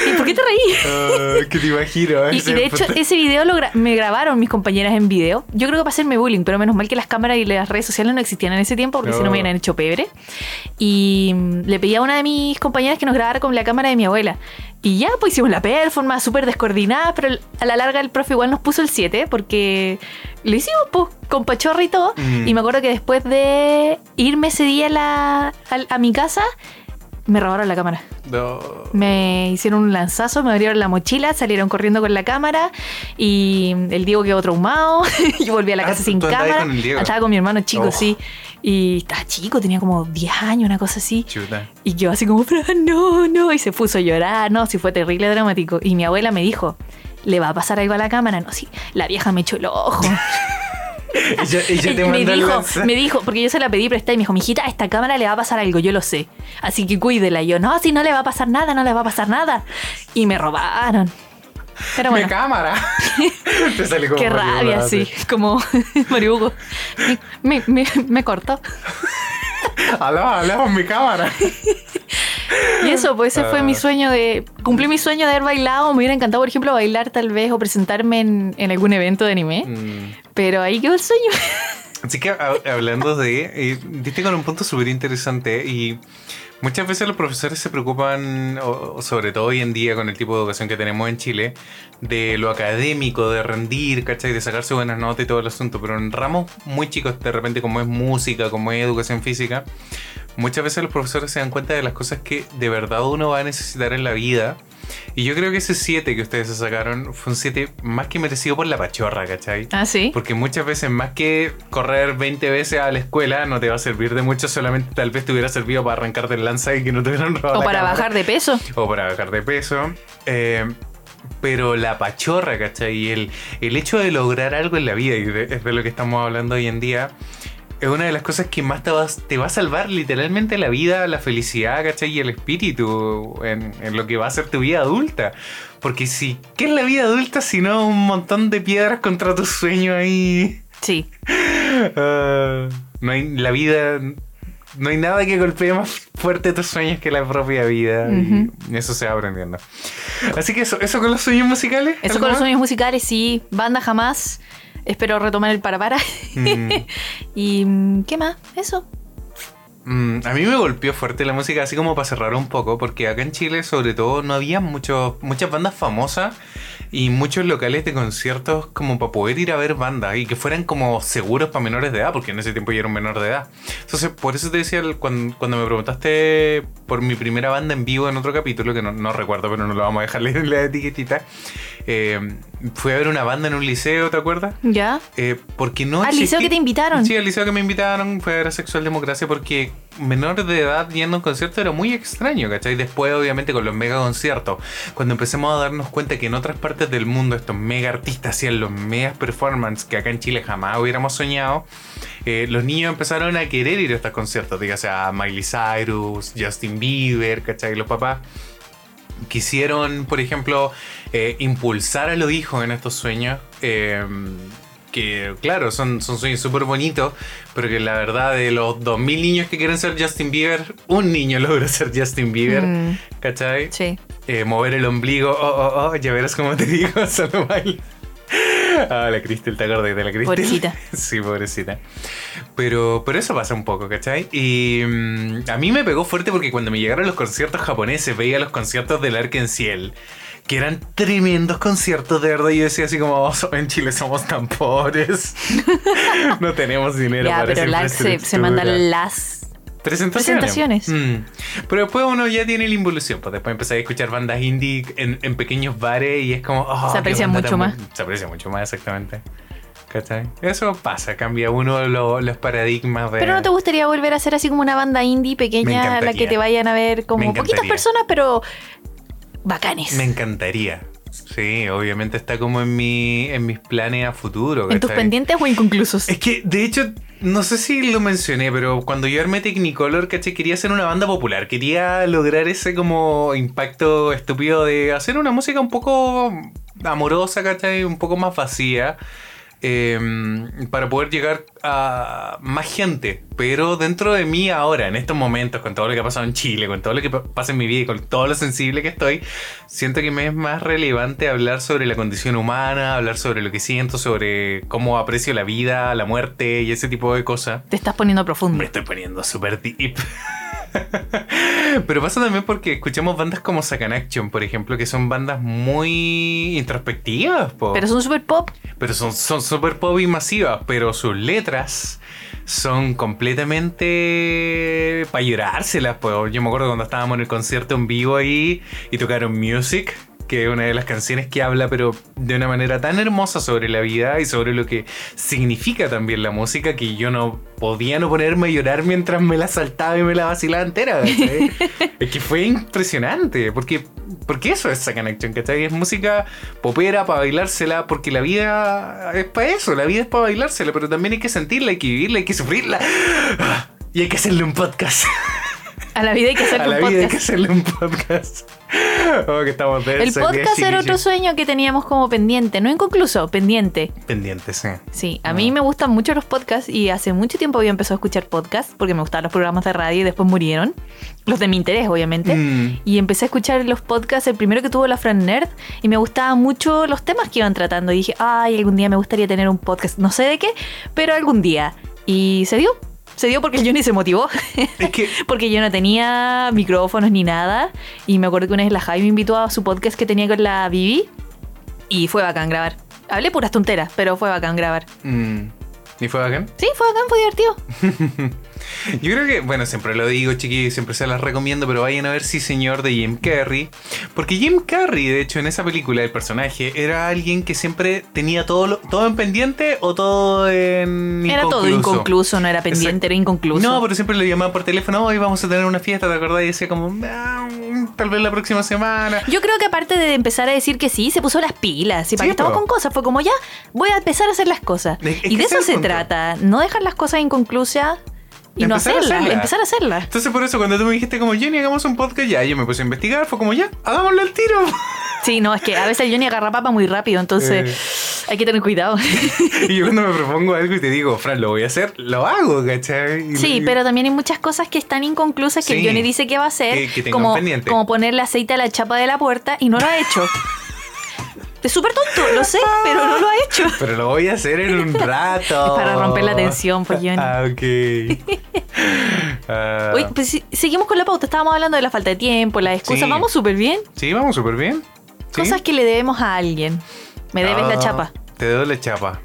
¿Y por qué te reí? Ah, que te imagino. Y, y de hecho, ese video lo gra- me grabaron mis compañeras en video. Yo creo que para hacerme bullying, pero menos mal que las cámaras y las redes sociales no existían en ese tiempo, porque si no No. me hubieran hecho pebre. Y mm, le pedí a una de mis compañeras que nos grabara con la cámara de mi abuela. Y ya, pues hicimos la performance súper descoordinada, pero a la larga el profe igual nos puso el 7, porque lo hicimos pues, con pachorra y todo. Mm. Y me acuerdo que después de irme ese día a, la- a- a mi casa, me robaron la cámara. No. Me hicieron un lanzazo, me abrieron la mochila, salieron corriendo con la cámara y el Diego quedó traumado. Yo volví a la Ah, casa ¿tú- sin cámara. con el Diego? Estaba con mi hermano chico, Oh. sí. Y estaba chico, tenía como 10 años, una cosa así. Chuta. Y yo así como, "Fran, no, no. Y se puso a llorar, no, sí fue terrible dramático. Y mi abuela me dijo, ¿le va a pasar algo a la cámara? No, sí. La vieja me echó el ojo. Ella, ella te me dijo, me dijo, porque yo se la pedí prestada y me dijo, mijita, a esta cámara le va a pasar algo, yo lo sé. Así que cuídela. Y yo, no, si no le va a pasar nada, no le va a pasar nada. Y me robaron. Pero Mi cámara. te sale como qué rabia, sí. Como Mario Hugo. Me, me, me cortó. Aló, aló, mi cámara. Y eso, pues ese fue Ah. mi sueño de. Cumplí mi sueño de haber bailado. Me hubiera encantado, por ejemplo, bailar tal vez o presentarme en, en algún evento de anime. Mm. Pero ahí quedó el sueño. Así que ha- hablando de, eh, diste con un punto súper interesante y muchas veces los profesores se preocupan, o sobre todo hoy en día con el tipo de educación que tenemos en Chile, de lo académico, de rendir, ¿cachai? De sacarse buenas notas y todo el asunto, pero en ramos muy chicos, de repente como es música, como es educación física, muchas veces los profesores se dan cuenta de las cosas que de verdad uno va a necesitar en la vida. Y yo creo que ese 7 que ustedes se sacaron fue un 7 más que merecido por la pachorra, ¿cachai? Ah, sí. Porque muchas veces, más que correr 20 veces a la escuela, no te va a servir de mucho. Solamente tal vez te hubiera servido para arrancarte el lanza y que no te hubieran robado. O la para cámara. bajar de peso. O para bajar de peso. Eh, pero la pachorra, ¿cachai? Y el, el hecho de lograr algo en la vida, y de- es de lo que estamos hablando hoy en día, es una de las cosas que más te va, te va a salvar literalmente la vida, la felicidad, ¿cachai? Y el espíritu en, en lo que va a ser tu vida adulta. Porque si, ¿qué es la vida adulta si no un montón de piedras contra tu sueño ahí? Sí. Ah, no hay la vida. No hay nada que golpee más fuerte tus sueños que la propia vida. Ujú. Y eso se va aprendiendo. Así que eso, eso con los sueños musicales. Eso ¿algo con los más? sueños musicales, sí. Banda jamás. Espero retomar el para para. Mm. y. ¿Qué más? Eso. Mm, a mí me golpeó fuerte la música, así como para cerrar un poco, porque acá en Chile, sobre todo, no había mucho, muchas bandas famosas y muchos locales de conciertos como para poder ir a ver bandas y que fueran como seguros para menores de edad, porque en ese tiempo yo era un menor de edad. Entonces, por eso te decía, cuando, cuando me preguntaste por mi primera banda en vivo en otro capítulo, que no, no recuerdo, pero no lo vamos a dejar en la etiquetita, eh, fui a ver una banda en un liceo, ¿te acuerdas? ¿Ya? Eh, porque no Al liceo que te invitaron. Sí, al liceo que me invitaron fue a ver a Sexual Democracia porque menor de edad yendo a un concierto era muy extraño, ¿cachai? Después, obviamente, con los mega conciertos, cuando empezamos a darnos cuenta que en otras partes del mundo estos mega artistas hacían los mega performances que acá en Chile jamás hubiéramos soñado, eh, los niños empezaron a querer ir a estos conciertos, dígase a Miley Cyrus, Justin Bieber, ¿cachai? Los papás quisieron, por ejemplo, eh, impulsar a los hijos en estos sueños. eh, que claro, son, son sueños súper bonitos, pero que la verdad de los 2.000 niños que quieren ser Justin Bieber, un niño logra ser Justin Bieber, Mm, ¿cachai? sí. Eh, mover el ombligo, oh, oh, oh, ya verás como te digo, solo baila. Ah, la Cristel, ¿te acordás de la Cristel? Pobrecita. Sí, pobrecita. Pero, pero eso pasa un poco, ¿cachai? Y mm, a mí me pegó fuerte porque cuando me llegaron los conciertos japoneses, veía los conciertos del Arkenciel, que eran tremendos conciertos, de verdad. Y yo decía así como, "Oh, en Chile somos tan pobres. no tenemos dinero Ya, para pero esa se, se infraestructura". mandan las. Presentaciones. Presentaciones. Mm. Pero después uno ya tiene la involución, pues después empecé a escuchar bandas indie en, en pequeños bares y es como... oh, Se aprecia mucho más. Se aprecia mucho más, exactamente. ¿Cachai? Eso pasa, cambia uno lo- los paradigmas de... Pero no te gustaría volver a ser así como una banda indie pequeña a la que te vayan a ver como poquitas personas, pero bacanes. Me encantaría. Sí, obviamente está como en, mi, en mis planes a futuro. en tus pendientes o inconclusos. Es que, de hecho, no sé si lo mencioné, pero cuando yo armé Technicolor, caché, quería hacer una banda popular. Quería lograr ese como impacto estúpido de hacer una música un poco amorosa, ¿cachai? Un poco más vacía. Eh, para poder llegar a más gente. Pero dentro de mí ahora, en estos momentos, con todo lo que ha pasado en Chile, con todo lo que pa- pasa en mi vida y con todo lo sensible que estoy, siento que me es más relevante hablar sobre la condición humana, hablar sobre lo que siento, sobre cómo aprecio la vida, la muerte y ese tipo de cosas. Te estás poniendo Me profundo. estoy poniendo súper deep. Pero pasa también porque escuchamos bandas como Sacan Action, por ejemplo, que son bandas muy introspectivas, po. Pero son super pop. Pero son son súper pop y masivas, pero sus letras son completamente para llorárselas. Pues. Yo me acuerdo cuando estábamos en el concierto en vivo ahí y tocaron Music, que es una de las canciones que habla, pero de una manera tan hermosa sobre la vida y sobre lo que significa también la música, que yo no podía no ponerme a llorar mientras me la saltaba y me la vacilaba entera. ¿cachai? es que fue impresionante, porque, porque eso es Action, ¿cachai? Es música popera para bailársela, porque la vida es para eso, la vida es para bailársela, pero también hay que sentirla, hay que vivirla, hay que sufrirla. Y hay que hacerle un podcast. A la vida hay que hacer A un la vida hay podcast. que hacerle un podcast. Oh, que estamos El densos, podcast era otro sueño que teníamos como pendiente, no inconcluso, pendiente. Pendiente, sí. Sí, a mí me gustan mucho los podcasts y hace mucho tiempo había empezado a escuchar podcasts porque me gustaban los programas de radio y después murieron. Los de mi interés, obviamente. Mm. Y empecé a escuchar los podcasts, el primero que tuvo la Fran Nerd, y me gustaban mucho los temas que iban tratando. Y dije, ay, algún día me gustaría tener un podcast, no sé de qué, pero algún día. Y se dio. Se dio porque el Johnny se motivó. Es que porque yo no tenía micrófonos ni nada. Y me acuerdo que una vez la Javi me invitó a su podcast que tenía con la Vivi. Y fue bacán grabar. Hablé puras tonteras, pero fue bacán grabar. Mm. ¿Y fue bacán? Sí, fue bacán, fue divertido. Yo creo que, bueno, siempre lo digo, chiquillos, siempre se las recomiendo, pero vayan a ver Sí Señor de Jim Carrey. Porque Jim Carrey, de hecho, en esa película, el personaje, era alguien que siempre tenía todo, lo- todo en pendiente o todo en Era todo inconcluso, no era pendiente, Exacto. era inconcluso. No, pero siempre le llamaban por teléfono, hoy vamos a tener una fiesta, ¿te acordás? Y decía como, "Ah, tal vez la próxima semana. Yo creo que aparte de empezar a decir que sí, se puso las pilas. Y para Sí, que estamos con cosas, fue como ya, voy a empezar a hacer las cosas. Es- es y de eso es se punto. trata, no dejar las cosas inconclusas y no Empezar a hacerlas, hacerlas. empezar a hacerlas. Entonces por eso cuando tú me dijiste como Jenny hagamos un podcast ya yo me puse a investigar fue como ya hagámoslo al tiro Sí, no, es que a veces Johnny agarra papa muy rápido, entonces Eh. hay que tener cuidado. y yo cuando me propongo algo y te digo Fran lo voy a hacer lo hago ¿cachai? Sí, pero también hay muchas cosas que están inconclusas que Sí. Johnny dice que va a hacer, Que- que tengan como, pendiente. como ponerle aceite a la chapa de la puerta y no lo ha hecho. Es súper tonto, lo sé, pero no lo ha hecho. Pero lo voy a hacer en un rato. Es para romper la tensión, pues, Johnny. Ah, ok. Ah, Oye, pues si- seguimos con la pauta. Estábamos hablando de la falta de tiempo, las excusas. Sí. Vamos súper bien. sí, vamos súper bien. Sí. Cosas que le debemos a alguien. Me debes la Ah, chapa. Te debo la chapa.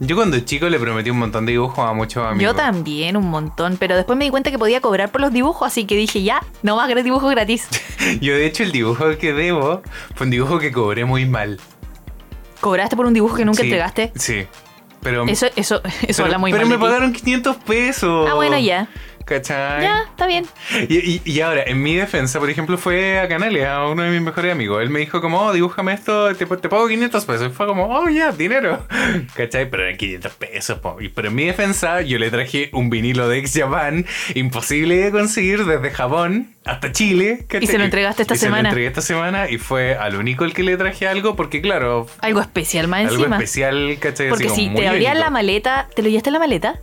Yo cuando chico le prometí un montón de dibujos a muchos amigos. Yo también, un montón. Pero después me di cuenta que podía cobrar por los dibujos, así que dije, ya, no más dibujos gratis. Yo de hecho el dibujo que debo fue un dibujo que cobré muy mal. ¿Cobraste por un dibujo que nunca Sí, entregaste? Sí. Pero, Eso, eso, eso pero, habla muy pero mal. me de ti. pagaron 500 pesos. Ah, bueno, ya. ¿Cachai? Ya, está bien. Y, y- y ahora, en mi defensa, por ejemplo, fue a Canales, a uno de mis mejores amigos. Él me dijo como, oh, dibújame esto, te, te pago 500 pesos. Y fue como, oh, ya, dinero. ¿Cachai? Pero eran 500 pesos. po. Y- Pero en mi defensa, yo le traje un vinilo de Ex Japan, imposible de conseguir desde Japón hasta Chile. ¿cachai? Y se lo entregaste esta Y Se semana. lo entregué esta semana y fue al único el que le traje algo, porque claro, Algo especial más algo encima. especial, ¿cachai? Así Porque como si te abrían la maleta, ¿te lo llevaste en la maleta?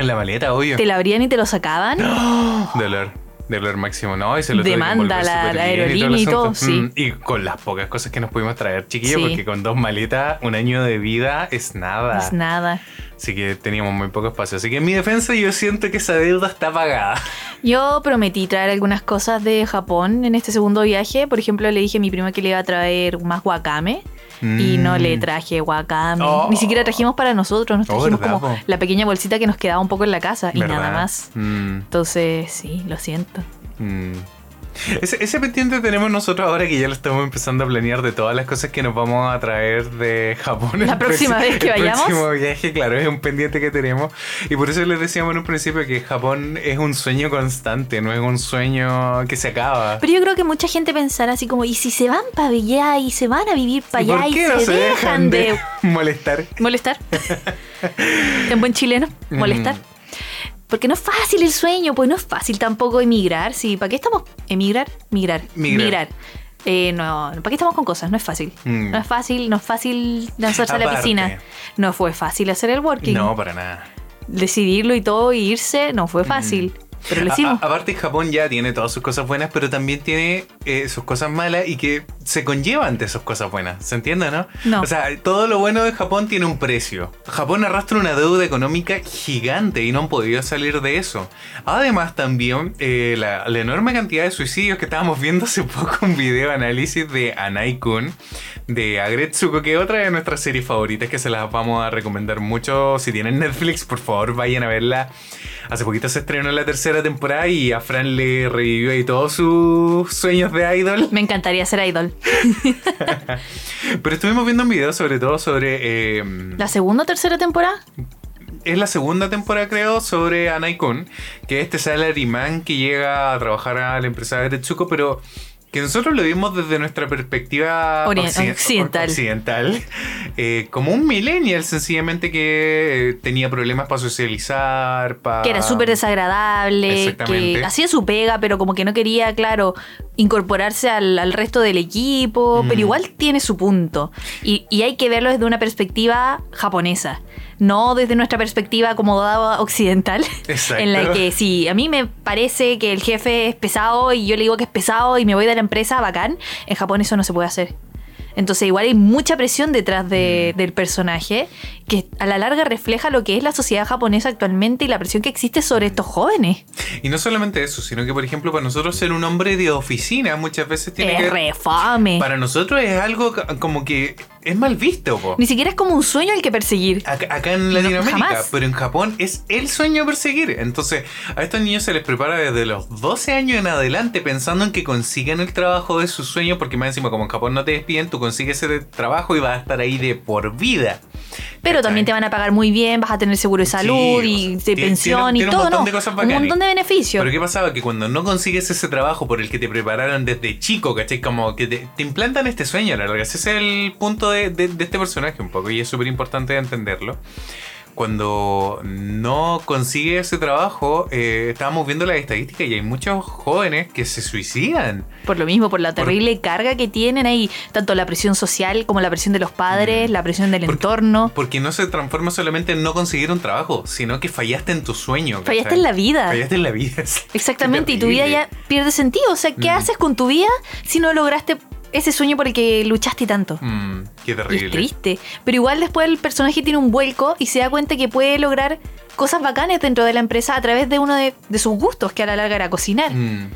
En la maleta, obvio. ¿Te la abrían y te lo sacaban? Dolor. Dolor máximo, ¿no? Y se lo Demanda la- la aerolínea y todo, sí. Mm, Y con las pocas cosas que nos pudimos traer, chiquillos, Sí. porque con dos maletas, un año de vida es nada. Es nada. Así que teníamos muy poco espacio. Así que en mi defensa yo siento que esa deuda está pagada. Yo prometí traer algunas cosas de Japón en este segundo viaje. Por ejemplo, le dije a mi prima que le iba a traer más wakame. Y no le Mm. traje wakame. Oh. Ni siquiera trajimos para nosotros. Nos Oh, trajimos ¿verdad, como po? la pequeña bolsita que nos quedaba un poco en la casa y nada más. Mm, Entonces, sí, lo siento. mm. Ese, ese pendiente tenemos nosotros ahora que ya lo estamos empezando a planear de todas las cosas que nos vamos a traer de Japón. La El próxima vez que el vayamos. próximo viaje, claro, es un pendiente que tenemos. Y por eso les decíamos en un principio que Japón es un sueño constante, no es un sueño que se acaba. Pero yo creo que mucha gente pensará así como, ¿y si se van para allá y se van a vivir para ¿Y allá por y qué se, no se dejan de molestar? molestar? en buen chileno, molestar. Mm. Porque no es fácil el sueño, pues no es fácil tampoco emigrar. Sí, ¿para qué estamos? ¿Emigrar? Migrar. Migrar. Eh, no, ¿para qué estamos con cosas? No es fácil. Mm. No es fácil, no es fácil lanzarse a la piscina. No fue fácil hacer el working. No, para nada. Decidirlo y todo y irse no fue fácil. Pero lo A- hicimos. a- aparte, Japón ya tiene todas sus cosas buenas, pero también tiene eh, sus cosas malas y que se conllevan de sus cosas buenas. ¿Se entiende, no? No. O sea, todo lo bueno de Japón tiene un precio. Japón arrastra una deuda económica gigante y no han podido salir de eso. Además, también eh, la, la enorme cantidad de suicidios que estábamos viendo hace poco, un video análisis de Anai-kun, de Agretsuko, que otra de nuestras series favoritas que se las vamos a recomendar mucho. Si tienen Netflix, por favor, vayan a verla. Hace poquito se estrenó la tercera temporada y a Fran le revivió ahí todos sus sueños de idol. Me encantaría ser idol. Pero estuvimos viendo un video sobre todo sobre... eh, ¿La segunda o tercera temporada? es la segunda temporada, creo, sobre Anai-kun, que es este salaryman que llega a trabajar a la empresa de Tetsuko, pero que nosotros lo vimos desde nuestra perspectiva occiden- occidental. occidental. eh, como un millennial sencillamente que eh, tenía problemas para socializar, para... Que era súper desagradable, Exactamente. que hacía su pega, pero como que no quería, claro, incorporarse al, al resto del equipo, Mm. pero igual tiene su punto. Y, y hay que verlo desde una perspectiva japonesa, no desde nuestra perspectiva acomodada occidental, Exacto. en la que si a mí me parece que el jefe es pesado y yo le digo que es pesado y me voy de la empresa, bacán, en Japón eso no se puede hacer. Entonces igual hay mucha presión detrás de- del personaje que a la larga refleja lo que es la sociedad japonesa actualmente y la presión que existe sobre estos jóvenes. Y no solamente eso, sino que por ejemplo para nosotros ser un hombre de oficina muchas veces tiene Es que... re fame. Para nosotros es algo como que es mal visto, po. Ni siquiera es como un sueño el que perseguir. Acá, acá en Latinoamérica, pero en Japón es el sueño perseguir. Entonces, a estos niños se les prepara desde los 12 años en adelante pensando en que consigan el trabajo de sus sueños, porque más encima, como en Japón no te despiden, tú consigues ese trabajo y vas a estar ahí de por vida. Pero también te van a pagar muy bien, vas a tener seguro de salud y de tiene- pensión tiene- y tiene un todo, montón ¿no? de cosas un montón de beneficios. Pero ¿qué pasaba? Que cuando no consigues ese trabajo por el que te prepararon desde chico, ¿cachai? Como que te, te implantan este sueño, la verdad. Ese es el punto de, de- de este personaje un poco y es súper importante entenderlo. Cuando no consigue ese trabajo, eh, estábamos viendo las estadísticas y hay muchos jóvenes que se suicidan. Por lo mismo, por la terrible carga que tienen ahí, tanto la presión social como la presión de los padres, la presión del Mm. Porque- entorno. Porque no se transforma solamente en no conseguir un trabajo, sino que fallaste en tu sueño. Fallaste en la vida. Fallaste en la vida. Exactamente, y tu vida ya pierde sentido. O sea, ¿qué Mm. haces con tu vida si no lograste ese sueño por el que luchaste tanto? Mm, qué Y terrible. es triste. Pero igual después el personaje tiene un vuelco y se da cuenta que puede lograr cosas bacanes dentro de la empresa a través de uno de, de sus gustos, que a la larga era cocinar. Mm.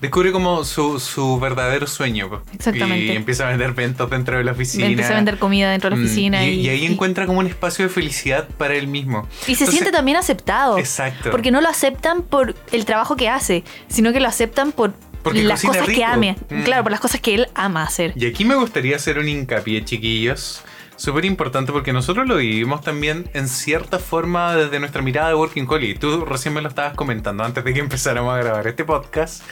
Descubre como su, su verdadero sueño. Exactamente. Y empieza a vender ventos dentro de la oficina. Empieza a vender comida dentro de la Mm, oficina. y, y, y ahí y- encuentra como un espacio de felicidad para él mismo. y se siente también aceptado. Exacto. Porque no lo aceptan por el trabajo que hace, sino que lo aceptan por Porque las cosas que ame. Mm. Claro, por las cosas que él ama hacer. Y aquí me gustaría hacer un hincapié, chiquillos. Súper importante porque nosotros lo vivimos también en cierta forma desde nuestra mirada de Working Holiday. Tú recién me lo estabas comentando antes de que empezáramos a grabar este podcast.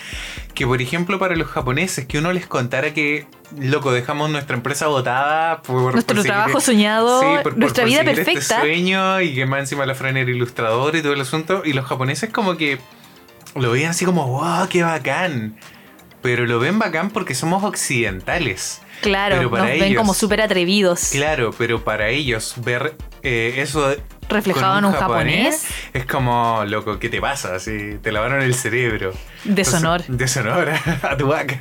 Que por ejemplo para los japoneses, que uno les contara que, loco, dejamos nuestra empresa botada por... Nuestro por seguir- trabajo soñado, Sí, por- por nuestra vida este perfecta. sueño y que más encima la Fran era ilustrador y todo el asunto. Y los japoneses como que lo veían así como, wow, qué bacán. Pero lo ven bacán porque somos occidentales. Claro, Pero para nos ven ellos- como súper atrevidos. Claro, pero para ellos ver eh, eso Reflejado en un japonés. es como, loco, ¿qué te pasa? Así, te lavaron el cerebro. Deshonor. Deshonor a tu vaca.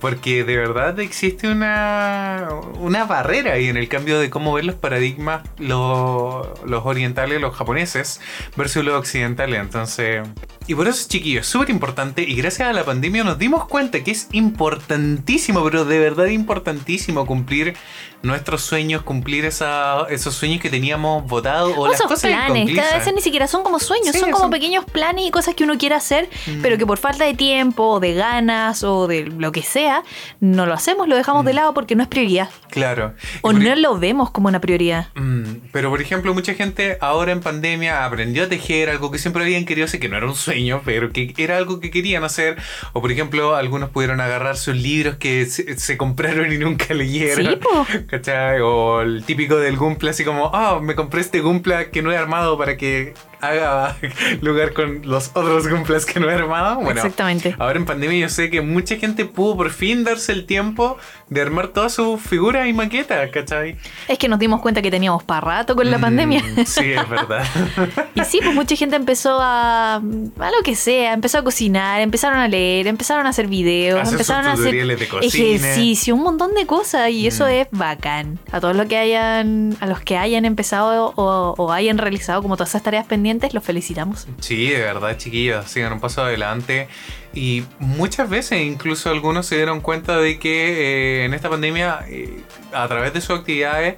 Porque de verdad existe una, una barrera ahí en el cambio de cómo ver los paradigmas lo- los orientales, los japoneses, versus los occidentales. Entonces, y por eso, chiquillos, es súper importante. Y gracias a la pandemia nos dimos cuenta que es importantísimo, pero de verdad importantísimo cumplir nuestros sueños, cumplir esa- esos sueños que teníamos votados o O las esos cosas planes, cada vez ni siquiera son como sueños, Sí, son como son- pequeños planes y cosas que uno quiere hacer, Mm. pero que por falta de tiempo, o de ganas o de lo que sea, no lo hacemos, lo dejamos de lado porque no es prioridad. Claro. O Mm. Por- no lo vemos como una prioridad. Mm, pero por ejemplo, mucha gente ahora en pandemia aprendió a tejer algo que siempre habían querido hacer, que no era un sueño, pero que era algo que querían hacer. O por ejemplo, algunos pudieron agarrar sus libros que se, se compraron y nunca leyeron. Sí, po. ¿Cachai? O el típico del Gumpla, así como, ah, me compré este Gumpla que no he armado para que haga lugar con los otros Gumplas que no he armado. Bueno, Exactamente. Ahora en pandemia yo sé que mucha gente pudo por fin darse el tiempo de armar todas sus figuras y maquetas, ¿cachai? Es que nos dimos cuenta que teníamos para rato con la Mm, pandemia. Sí, es verdad. Y sí, pues mucha gente empezó a, a lo que sea, empezó a cocinar, empezaron a leer, empezaron a hacer videos, Hacer empezaron a hacer de ejercicio, un montón de cosas y eso Mm. es bacán. A todos los que hayan, a los que hayan empezado o, o hayan realizado como todas esas tareas pendientes, los felicitamos. Sí, de verdad, chiquillos, sigan un paso adelante. Y muchas veces incluso algunos se dieron cuenta de que eh, en esta pandemia, eh, a través de sus actividades,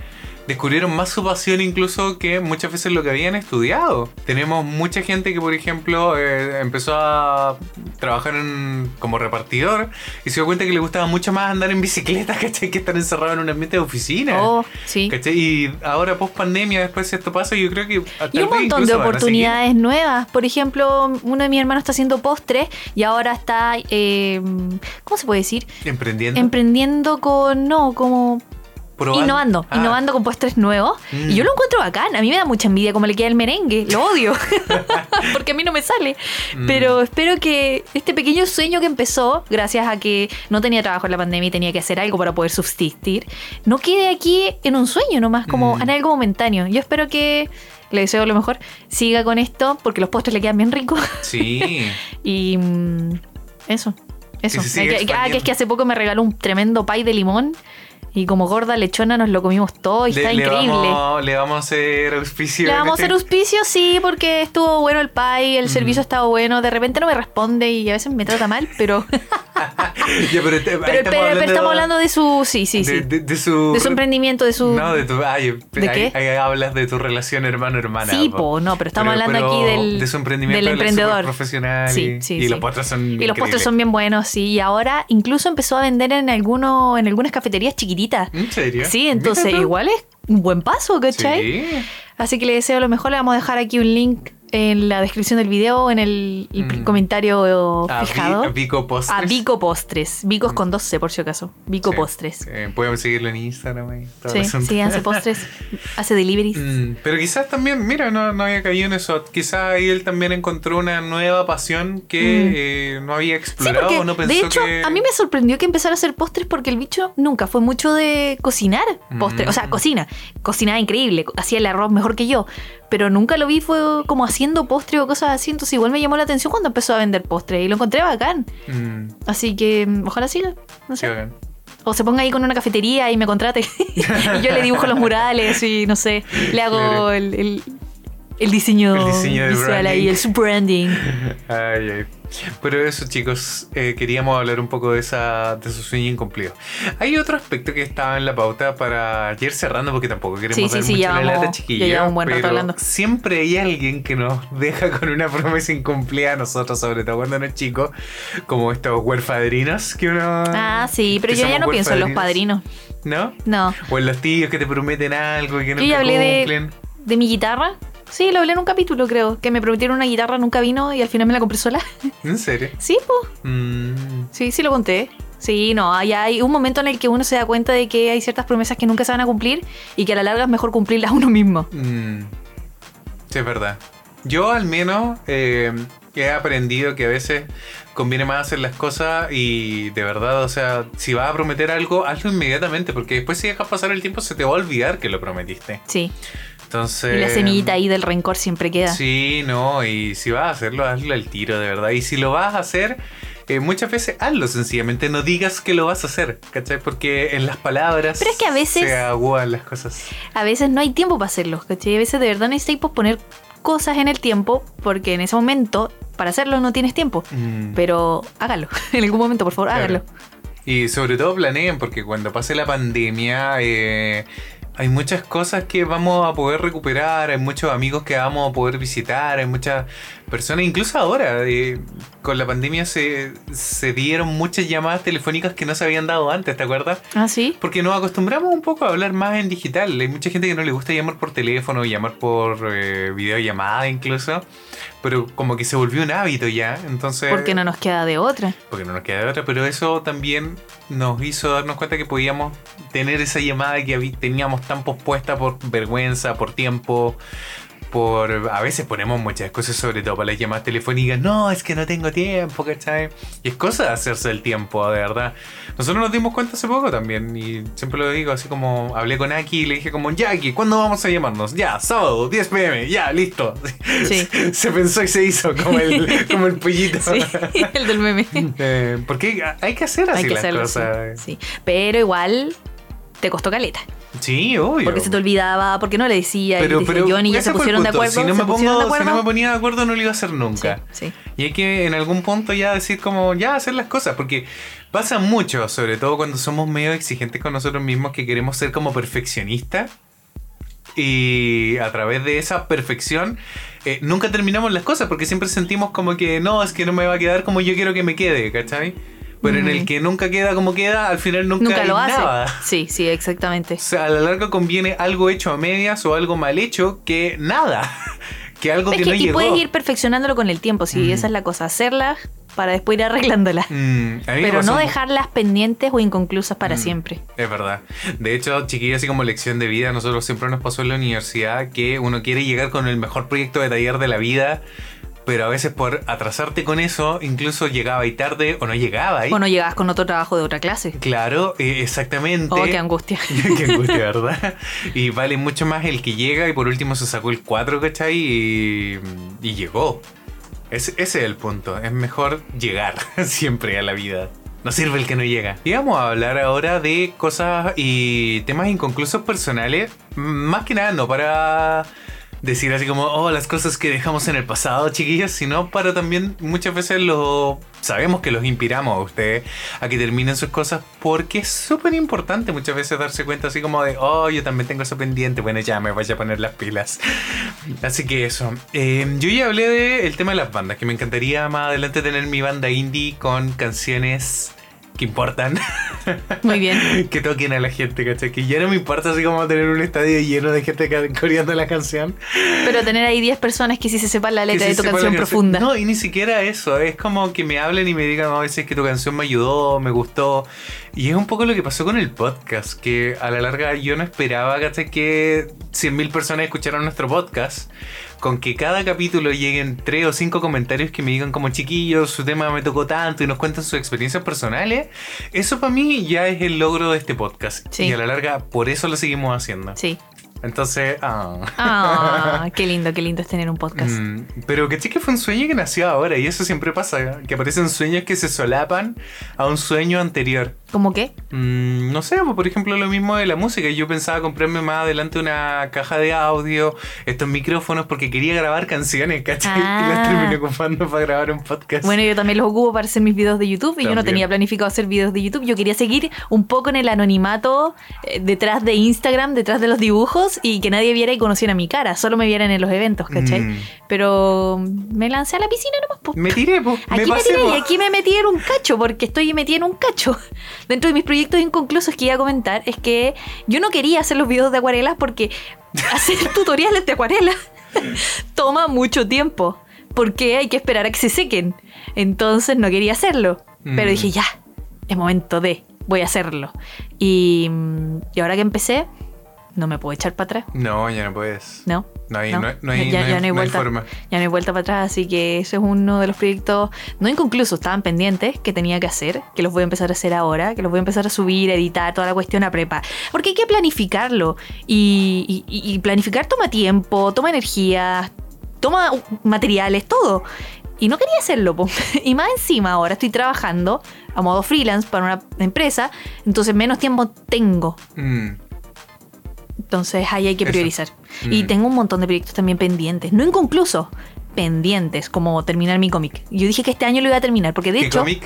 descubrieron más su pasión incluso que muchas veces lo que habían estudiado. Tenemos mucha gente que, por ejemplo, eh, empezó a trabajar en- como repartidor y se dio cuenta que le gustaba mucho más andar en bicicleta, ¿cachai? Que estar encerrado en un ambiente de oficina. Oh, sí. ¿Cachai? Y ahora post pandemia, después esto pasa, yo creo que... Y un montón de oportunidades nuevas. Por ejemplo, uno de mis hermanos está haciendo postres y ahora está, eh, ¿cómo se puede decir? Emprendiendo. Emprendiendo con, no, como probando. Innovando, Ah, innovando con postres nuevos. Mm. Y yo lo encuentro bacán. A mí me da mucha envidia cómo le queda el merengue. Lo odio. Porque a mí no me sale. Mm. Pero espero que este pequeño sueño que empezó, gracias a que no tenía trabajo en la pandemia y tenía que hacer algo para poder subsistir, no quede aquí en un sueño nomás, como Mm. en algo momentáneo. Yo espero que, le deseo lo mejor, siga con esto, porque los postres le quedan bien ricos. Sí. y mm, eso. Eso. Ah, que- ah, que es que hace poco me regaló un tremendo pie de limón. Y como gorda lechona nos lo comimos todo y Le- está le increíble. Vamos, le vamos a hacer auspicio. Le vamos a este- hacer auspicio, sí, porque estuvo bueno el pie, el Mm. servicio estaba bueno. De repente no me responde y a veces me trata mal, pero. Pero, te- ahí pero, pero- pero estamos hablando de su. Sí, sí, sí. de, de- de su. De su emprendimiento, de su. No, de tu. Ay, ¿De ahí- qué? ahí hablas de tu relación hermano-hermana. Sí, po, no, pero estamos hablando aquí del- De su emprendimiento del emprendedor. superprofesional Sí, y, sí, y sí. los postres son. Y los postres son bien buenos, sí. Y ahora incluso empezó a vender en alguno, en algunas cafeterías chiquititas. ¿En serio? Sí, entonces igual es un buen paso, ¿cachai? Sí. Así que le deseo lo mejor. Le vamos a dejar aquí un link en la descripción del video, en el, el Mm. comentario A, Vi- fijado. a Vico Postres. A Vico Postres. Vicos con 12, por si acaso. Vico Sí. Postres. Eh, pueden seguirlo en Instagram. ahí, Sí, sí, hace postres. hace deliveries. Mm, pero quizás también, mira, no, no había caído en eso. Quizás ahí él también encontró una nueva pasión que eh, no había Mm. Sí, explorado porque o no pensó de hecho que... a mí me sorprendió que empezara a hacer postres porque el bicho nunca fue mucho de cocinar postres. Mm. O sea, cocina. Cocinaba increíble. Hacía el arroz mejor que yo. Pero nunca lo vi fue como haciendo postre o cosas así. Entonces igual me llamó la atención cuando empezó a vender postres. Y lo encontré bacán. Mm, Así que mm, ojalá siga. No sé. O se ponga ahí con una cafetería y me contrate. y yo le dibujo los murales y no sé, le hago el- el diseño, El diseño de visual ahí, el branding. Ay, ay. Pero eso, chicos, eh, queríamos hablar un poco de esa de su sueño incumplido. Hay otro aspecto que estaba en la pauta para ir cerrando, porque tampoco queremos Sí, sí, dar sí, mucho ya la lata, llevamos un buen rato pero hablando. Siempre hay alguien que nos deja con una promesa incumplida a nosotros, sobre todo cuando uno es chico, como estos huerfadrinos que uno. Ah, sí, pero yo ya no pienso en los padrinos. ¿No? No. O en los tíos que te prometen algo y que Yo nunca ya hablé de, cumplen. de mi guitarra. Sí, lo hablé en un capítulo, creo. Que me prometieron una guitarra, nunca vino y al final me la compré sola. ¿En serio? sí, pues. Mm, Sí, sí lo conté. Sí, no, hay, hay un momento en el que uno se da cuenta de que hay ciertas promesas que nunca se van a cumplir y que a la larga es mejor cumplirlas uno mismo. Mm, sí, es verdad. Yo al menos eh, he aprendido que a veces conviene más hacer las cosas y de verdad, o sea, si vas a prometer algo, hazlo inmediatamente porque después si dejas pasar el tiempo se te va a olvidar que lo prometiste. Sí. Entonces... Y la semillita ahí del rencor siempre queda. Sí, no, y si vas a hacerlo, hazlo al tiro, de verdad. Y si lo vas a hacer, eh, muchas veces hazlo sencillamente, no digas que lo vas a hacer, ¿cachai? Porque en las palabras Pero es que a veces- se aguan las cosas. A veces no hay tiempo para hacerlos, ¿cachai? A veces de verdad necesitas posponer cosas en el tiempo porque en ese momento para hacerlo no tienes tiempo. Mm. Pero hágalo. En algún momento, por favor, Claro. hágalo. Y sobre todo planeen, porque cuando pase la pandemia eh, hay muchas cosas que vamos a poder recuperar, hay muchos amigos que vamos a poder visitar, hay muchas personas, incluso ahora, eh, con la pandemia se, se dieron muchas llamadas telefónicas que no se habían dado antes, ¿te acuerdas? Ah, sí. Porque nos acostumbramos un poco a hablar más en digital. Hay mucha gente que no le gusta llamar por teléfono, llamar por eh, videollamada incluso. Pero como que se volvió un hábito ya. Entonces. Porque no nos queda de otra. Porque no nos queda de otra. Pero eso también nos hizo darnos cuenta que podíamos tener esa llamada que teníamos tan pospuesta por vergüenza, por tiempo. Por, a veces ponemos muchas excusas, sobre todo para las llamadas telefónicas. No, es que no tengo tiempo, ¿cachai? Y es cosa de hacerse el tiempo, de verdad. Nosotros nos dimos cuenta hace poco también. Y siempre lo digo, así como hablé con Aki y le dije, como, ya, Aki, ¿cuándo vamos a llamarnos? Ya, sábado, 10 pm, ya, listo. Sí. se pensó y se hizo como el, como el pollito. Sí, el del meme. Eh, porque hay que hacer así Hay que las hacerlo. cosas. Sí, sí. Pero igual te costó caleta. Sí, obvio. Porque se te olvidaba, porque no le decía. pero, y pero Johnny, ya ese se pusieron de acuerdo. Si no, me pusieron de pongo, si acuerdo. no me ponía de acuerdo, no lo iba a hacer Sí, nunca. sí. Y hay que en algún punto ya decir como, ya hacer las cosas, porque pasa mucho, sobre todo cuando somos medio exigentes con nosotros mismos, que queremos ser como perfeccionistas. Y a través de esa perfección eh, nunca terminamos las cosas, porque siempre sentimos como que no, es que no me va a quedar como yo quiero que me quede, ¿cachai? Pero en el que nunca queda como queda, al final nunca, Nunca hay lo hace. nada. Sí, sí, exactamente. O sea, a la larga conviene algo hecho a medias o algo mal hecho que nada. que algo Es que, que, no y llegó. puedes ir perfeccionándolo con el tiempo, Mm. esa es la cosa. Hacerlas para después ir arreglándolas. Mm, Pero no dejarlas pendientes o inconclusas para Mm. siempre. Es verdad. De hecho, chiquillos, así como lección de vida, nosotros siempre nos pasó en la universidad que uno quiere llegar con el mejor proyecto de taller de la vida, pero a veces por atrasarte con eso, incluso llegaba ahí tarde o no llegaba ahí. O no llegabas con otro trabajo de otra clase. Claro, eh, exactamente. Oh, qué angustia. Qué angustia, ¿verdad? Y vale mucho más el que llega y por último se sacó el 4, ¿cachai? Y, y llegó. Ese, ese es el punto. Es mejor llegar siempre a la vida. No sirve el que no llega. Y vamos a hablar ahora de cosas y temas inconclusos personales. Más que nada, no para decir así como, oh, las cosas que dejamos en el pasado, chiquillos, sino para también muchas veces lo sabemos que los inspiramos a ustedes a que terminen sus cosas porque es súper importante muchas veces darse cuenta así como de, oh, yo también tengo eso pendiente, bueno, ya me vaya a poner las pilas. Así que eso. Eh, yo ya hablé del tema de las bandas, que me encantaría más adelante tener mi banda indie con canciones que importan. Muy bien. que toquen a la gente, ¿cachai? Que ya no me importa así como tener un estadio lleno de gente coreando la canción. Pero tener ahí 10 personas que sí se sepan la letra Que de se tu canción profunda. No, y ni siquiera eso. Es como que me hablen y me digan a veces que tu canción me ayudó, me gustó. Y es un poco lo que pasó con el podcast, que a la larga yo no esperaba, ¿cachai? Que 100.000 personas escucharan nuestro podcast. Con que cada capítulo lleguen tres o cinco comentarios que me digan como chiquillos, su tema me tocó tanto y nos cuentan sus experiencias personales. Eso para mí ya es el logro de este podcast. Sí. Y a la larga por eso lo seguimos haciendo. Sí. Entonces, ah. Ah, qué lindo, qué lindo es tener un podcast. Mm, pero que que fue un sueño que nació ahora y eso siempre pasa, ¿eh? que aparecen sueños que se solapan a un sueño anterior. ¿Cómo qué? Mm, no sé, pues, por ejemplo lo mismo de la música. Yo pensaba comprarme más adelante una caja de audio, estos micrófonos porque quería grabar canciones, ¿cachai? Y las Ah. terminé ocupando para grabar un podcast. Bueno, yo también los ocupo para hacer mis videos de YouTube y yo no tenía planificado hacer videos de YouTube. Yo quería seguir un poco en el anonimato eh, detrás de Instagram, detrás de los dibujos y que nadie viera y conociera mi cara, solo me vieran en los eventos, ¿cachai? Mm. Pero me lancé a la piscina nomás. po. Me tiré, me Aquí me, pasé, tiré po. y aquí me metí en un cacho, porque estoy metida en un cacho. Dentro de mis proyectos inconclusos que iba a comentar es que yo no quería hacer los videos de acuarelas porque hacer tutoriales de acuarelas toma mucho tiempo. Porque hay que esperar a que se sequen. Entonces no quería hacerlo. Pero Mm. dije, ya, es momento de, voy a hacerlo. Y, mm, y ahora que empecé, no me puedo echar para atrás. No, ya no puedes. No. No hay, no, hay- no hay, ya, hay hay vuelta, forma. ya no hay vuelta para atrás, así que eso es uno de los proyectos no inconclusos, estaban pendientes que tenía que hacer, que los voy a empezar a hacer ahora, que los voy a empezar a subir, editar, toda la cuestión a prepa, porque hay que planificarlo y, y- y planificar toma tiempo, toma energía, toma materiales, todo. Y no quería hacerlo, po. y más encima ahora estoy trabajando a modo freelance para una empresa, entonces menos tiempo tengo. Mm. Entonces ahí hay que priorizar. Y Mm. tengo un montón de proyectos también pendientes, no inconclusos, pendientes, como terminar mi cómic. Yo dije que este año lo iba a terminar, porque de ¿Qué hecho, cómic?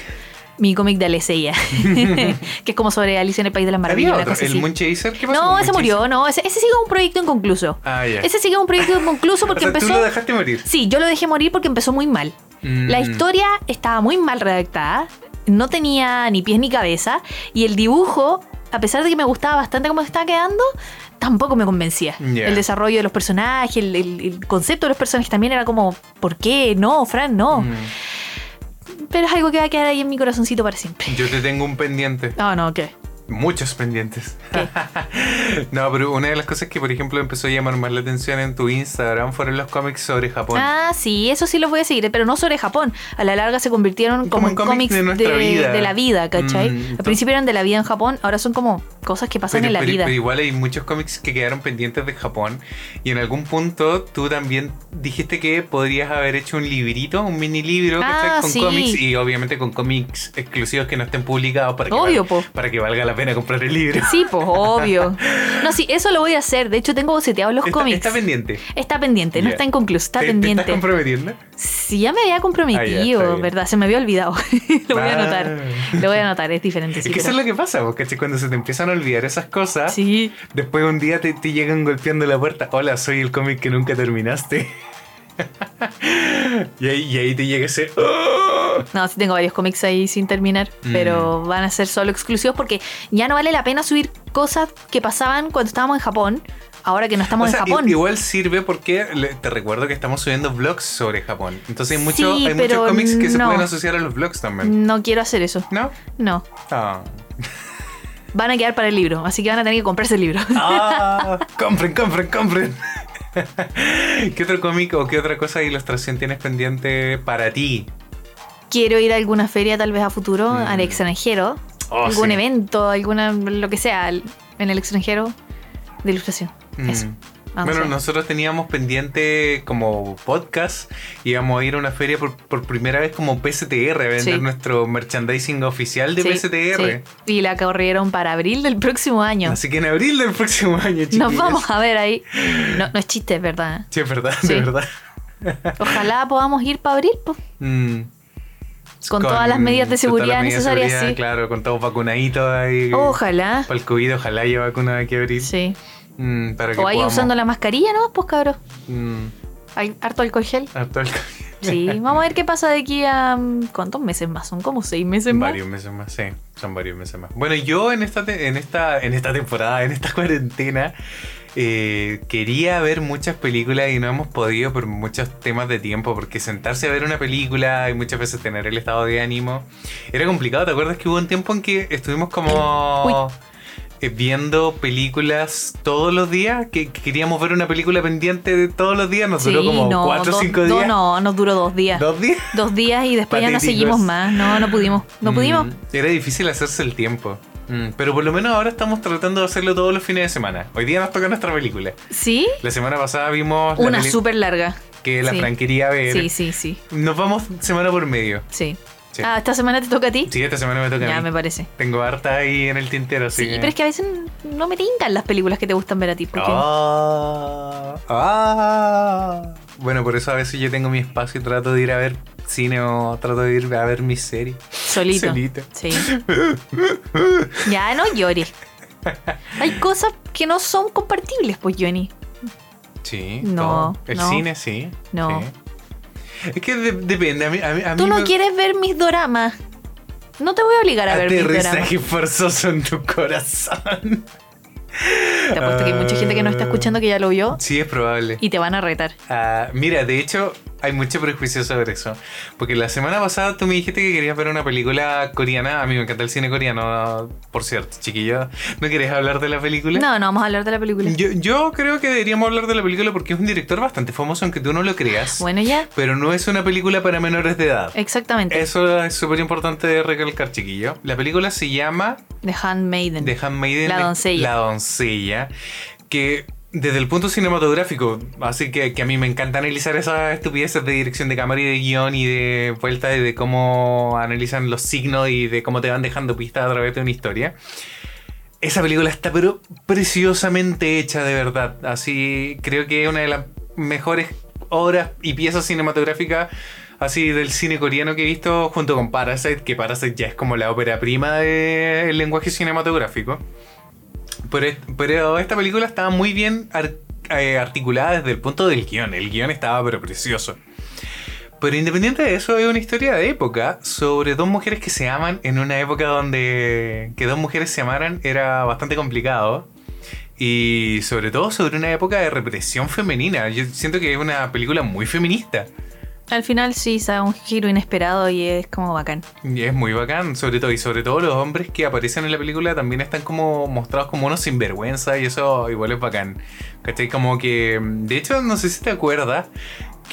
mi cómic de Alicia, que es como sobre Alicia en el País de las Maravillas. ¿Había una cosa ¿El así. Moonchaser? ¿Qué pasó No, ese murió, no, ese, ese sigue un proyecto inconcluso. Ah. Ese sigue un proyecto inconcluso porque o sea, empezó... tú lo dejaste morir. Sí, yo lo dejé morir porque empezó muy mal. La Mm. historia estaba muy mal redactada, no tenía ni pies ni cabeza, y el dibujo, a pesar de que me gustaba bastante cómo estaba quedando, tampoco me convencía. El desarrollo de los personajes, el, el- el concepto de los personajes también era como, ¿por qué? No, Fran, no. Mm. Pero es algo que va a quedar ahí en mi corazoncito para siempre. Yo te tengo un pendiente. No, no, ¿qué? Muchos pendientes. No, pero una de las cosas que, por ejemplo, empezó a llamar más la atención en tu Instagram fueron los cómics sobre Japón. Ah, sí, eso sí los voy a seguir, pero no sobre Japón. A la larga se convirtieron Como como, en cómics cómics de de, de la vida, ¿cachai? Mm, Al principio eran de la vida en Japón, ahora son como cosas que pasan pero, en la pero- vida. pero igual hay muchos cómics que quedaron pendientes de Japón. Y en algún punto tú también dijiste que podrías haber hecho un librito, un mini libro ¿cachai? Ah, con sí. cómics y obviamente con cómics exclusivos que no estén publicados para que, Obvio, val- po. para que valga la pena comprar el libro. Sí, pues obvio. No, sí, eso lo voy a hacer. De hecho, tengo boceteados los Está, cómics. está pendiente. Está pendiente, no está inconcluso, está ¿Te- ¿Te pendiente. estás comprometiendo? sí, ya me había comprometido, Ah. ¿verdad? Se me había olvidado. lo voy a anotar. Lo voy a anotar, es diferente. Es sí, que eso pero- es lo que pasa, ¿cachai? Cuando se te empiezan a olvidar esas cosas, Sí. después un día te, te llegan golpeando la puerta. Hola, soy el cómic que nunca terminaste. y, ahí, y ahí te llega ese. "Oh". No, sí tengo varios cómics ahí sin terminar, Mm. pero van a ser solo exclusivos porque ya no vale la pena subir cosas que pasaban cuando estábamos en Japón ahora que no estamos O sea, en Japón. Igual sirve porque te recuerdo que estamos subiendo vlogs sobre Japón. Entonces hay, mucho, Sí, hay muchos cómics que se pueden asociar a los vlogs también. No quiero hacer eso. ¿No? No. Ah. Van a quedar para el libro, así que van a tener que comprarse el libro. Ah, compren, compren, compren. ¿Qué otro cómic o qué otra cosa de ilustración tienes pendiente para ti? Quiero ir a alguna feria, tal vez a futuro, Mm. al extranjero. Oh, algún sí. evento, alguna, lo que sea, en el extranjero de ilustración. Eso. Mm. Vamos Bueno, nosotros teníamos pendiente como podcast, íbamos a ir a una feria por, por primera vez como PSTR, a vender Sí. nuestro merchandising oficial de Sí, PSTR. sí. Y la corrieron para abril del próximo año. Así que en abril del próximo año, Nos chiquillos. vamos a ver ahí. No, no es chiste, es verdad. Sí, es verdad, Sí. de verdad. Ojalá podamos ir para abril, pues. Mm. Con todas las medidas de seguridad necesarias, seguridad, sí. Claro, con todos vacunaditos ahí. Ojalá. Para el COVID, ojalá haya vacuna de aquí abril. Sí. Mm, para que O ahí podamos- usando la mascarilla, ¿no? Pues cabrón. Mm, Hay harto alcohol gel. harto alcohol. Sí, vamos a ver qué pasa de aquí a. ¿Cuántos meses más? Son como seis meses más. Varios meses más, sí, son varios meses más. Bueno, yo en esta, en esta, en esta temporada, en esta cuarentena, eh, quería ver muchas películas y no hemos podido por muchos temas de tiempo, porque sentarse a ver una película y muchas veces tener el estado de ánimo era complicado. ¿Te acuerdas que hubo un tiempo en que estuvimos como eh, viendo películas todos los días? Que, que queríamos ver una película pendiente de todos los días, nos duró como no, 4 o dos- 5 dos- días. no, nos duró dos días. ¿Dos días? Dos días y después ya no seguimos más. No, no pudimos. No Mm, pudimos. Era difícil hacerse el tiempo. Mm, pero por lo menos ahora estamos tratando de hacerlo todos los fines de semana. Hoy día nos toca nuestra película. ¿Sí? La semana pasada vimos la Una súper larga. que la sí. Fran quería ver. Sí, sí, sí. Nos vamos semana por medio. Sí. Sí. Ah, ¿esta semana te toca a ti? Sí, esta semana me toca ya, a mí. me parece. Tengo harta ahí en el tintero, Sí, que- pero es que a veces no me tincan las películas que te gustan ver a ti. Porque... Ah, ah. Bueno, por eso a veces yo tengo mi espacio y trato de ir a ver cine o trato de ir a ver mis series. Solito. Solito. Sí. ya, no llores. Hay cosas que no son compartibles, pues, Johnny. Sí. No, todo. El no. cine, sí. No. sí. Es que de- depende. A mí, a mí, a Tú mí no me- quieres ver mis doramas. No te voy a obligar a ver mis doramas. Aterrizaje forzoso en tu corazón. Te apuesto que hay mucha gente que no está escuchando que ya lo vio Sí, es probable. y te van a retar. Ah, mira, de hecho, hay mucho prejuicio sobre eso. Porque la semana pasada tú me dijiste que querías ver una película coreana. A mí me encanta el cine coreano, por cierto, chiquillo. ¿No quieres hablar de la película? No, no vamos a hablar de la película. Yo, yo creo que deberíamos hablar de la película porque es un director bastante famoso, aunque tú no lo creas. Bueno, ya. Pero no es una película para menores de edad. Exactamente. Eso es súper importante recalcar, chiquillo. La película se llama The Handmaiden. The Handmaiden. La doncella. La doncella. Que desde el punto cinematográfico, así que, a mí me encanta analizar esas estupideces de dirección de cámara y de guion y de vuelta y de cómo analizan los signos y de cómo te van dejando pistas a través de una historia. Esa película está pero preciosamente hecha de verdad. Así creo que es una de las mejores obras y piezas cinematográficas así del cine coreano que he visto junto con Parasite, que Parasite ya es como la ópera prima del lenguaje cinematográfico. Pero, pero esta película estaba muy bien ar- eh, articulada desde el punto del guion. El guion estaba pero precioso. Pero independiente de eso, es una historia de época sobre dos mujeres que se aman en una época donde que dos mujeres se amaran era bastante complicado. Y sobre todo sobre una época de represión femenina. Yo siento que es una película muy feminista. Al final sí, se un giro inesperado y es como bacán. Y es muy bacán, sobre todo. Y sobre todo los hombres que aparecen en la película también están como mostrados como unos sinvergüenza y eso igual es bacán. ¿Cachai? Como que... De hecho, no sé si te acuerdas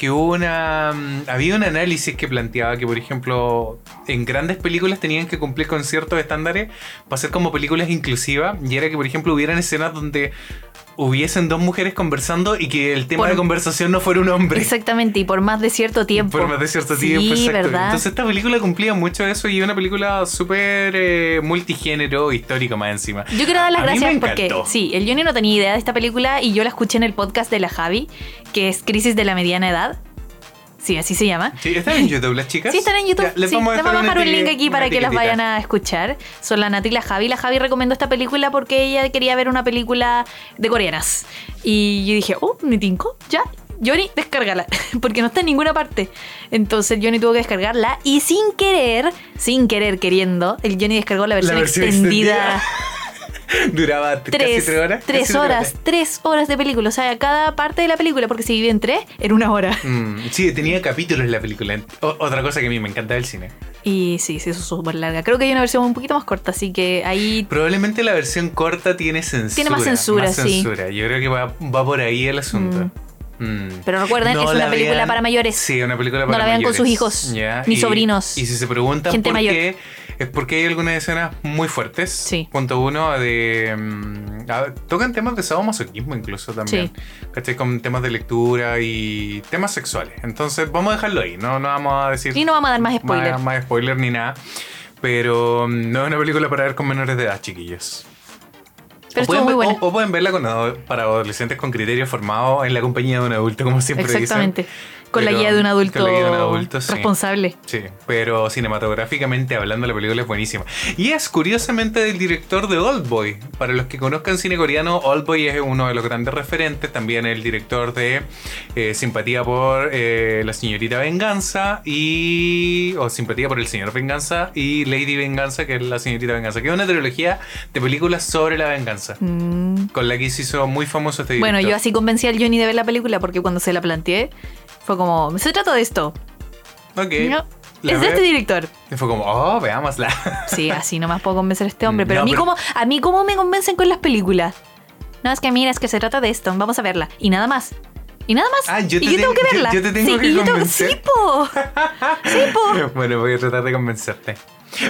que hubo una... Había un análisis que planteaba que, por ejemplo, en grandes películas tenían que cumplir con ciertos estándares para ser como películas inclusivas. Y era que, por ejemplo, hubieran escenas donde hubiesen dos mujeres conversando y que el tema Por- de conversación no fuera un hombre. Exactamente, y por más de cierto tiempo. Por más de cierto sí, tiempo, exacto. ¿verdad? Entonces esta película cumplía mucho eso y una película súper eh, multigénero, histórico más encima. Yo quiero dar las A gracias porque sí, el Johnny no tenía idea de esta película y yo la escuché en el podcast de la Javi, que es Crisis de la Mediana Edad. Sí, así se llama. Sí, ¿Están en YouTube las chicas? Sí, están en YouTube. Ya, les Sí, vamos a dejar, vamos a dejar una un link aquí para que las vayan a escuchar. Son la Nati y la Javi. La Javi recomendó esta película porque ella quería ver una película de coreanas. Y yo dije, oh, me tinco, ya. Johnny, descárgala, porque no está en ninguna parte. Entonces Johnny tuvo que descargarla y sin querer, sin querer queriendo, el Johnny descargó la versión, versión extendida. Duraba t- casi Tres, tres horas. tres horas, tres horas de película. O sea, cada parte de la película, porque se divide en tres, en una hora. Mm, sí, tenía capítulos la película. O- otra cosa que a mí me encanta del cine. Y sí, sí, eso es súper larga. Creo que hay una versión un poquito más corta, así que ahí Probablemente la versión corta tiene censura. Tiene más censura, más sí. censura. Yo creo que va, va por ahí el asunto. Mm. Pero recuerden, es una la película vean- para mayores. Sí, una película No para la vean con mayores. sus hijos, Ya, ni y- sobrinos, Y si se preguntan gente por mayor. qué, es porque hay algunas escenas muy fuertes. Sí. Punto uno, de. mm, a- tocan temas de sadomasoquismo incluso también. ¿Cachai? Con temas de lectura y temas sexuales. Entonces, vamos a dejarlo ahí. No, no vamos a decir. Y no vamos a dar más spoiler. Más, más spoiler ni nada. Pero mm, no es una película para ver con menores de edad, chiquillos. Pero o, pueden, muy buena. o- o pueden verla con para adolescentes con criterio formado en la compañía de un adulto, como siempre dicen. Exactamente. Con la guía de un adulto, de un adulto, sí. responsable. Sí, pero cinematográficamente hablando la película es buenísima. Y es curiosamente del director de Oldboy. Para los que conozcan cine coreano, Oldboy es uno de los grandes referentes. También el director de eh, Simpatía por eh, la señorita Venganza y... o Simpatía por el señor Venganza y Lady Venganza, que es la señorita Venganza, que es una trilogía de películas sobre la venganza. Mm. Con la que se hizo muy famoso este director. Bueno, yo así convencí al Johnny de ver la película porque cuando se la planteé fue como, se trata de esto. Ok. No, La es de este director. Y fue como, oh, veámosla. Sí, así nomás puedo convencer a este hombre. Pero, No, a, mí pero- ¿cómo, a mí cómo me convencen con las películas. No, es que mira, es que se trata de esto. Vamos a verla. Y nada más. Y nada más. Ah, yo y te yo tengo tengo- que yo- verla. yo te tengo sí, que y yo tengo- convencer. Sí, po. Sí, po. Bueno, voy a tratar de convencerte.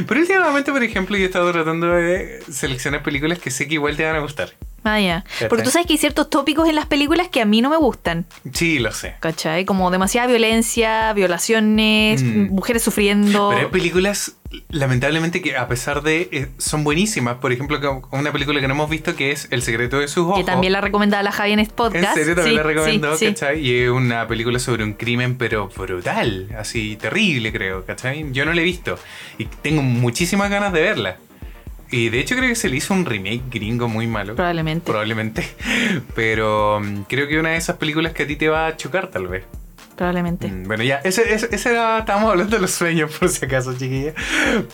Pero últimamente, por ejemplo, yo he estado tratando de seleccionar películas que sé que igual te van a gustar. Ah, ya. ¿Cachai? Porque tú sabes que hay ciertos tópicos en las películas que a mí no me gustan. Sí, lo sé. ¿Cachai? Como demasiada violencia, violaciones, Mm. mujeres sufriendo. Pero hay películas, lamentablemente, que a pesar de... eh, son buenísimas. Por ejemplo, una película que no hemos visto que es El secreto de sus ojos. que también la recomendaba la Javi en este En podcast. serio, también Sí, la recomendó, sí, sí. ¿cachai? Y es una película sobre un crimen, pero brutal, así terrible, creo, ¿cachai? Yo no la he visto y tengo muchísimas ganas de verla. Y de hecho creo que se le hizo un remake gringo muy malo. Probablemente. Probablemente. Pero mm, creo que una de esas películas que a ti te va a chocar, tal vez. Probablemente. Mm, Bueno, ya, ese, ese, ese era, estábamos hablando de los sueños, por si acaso, chiquilla.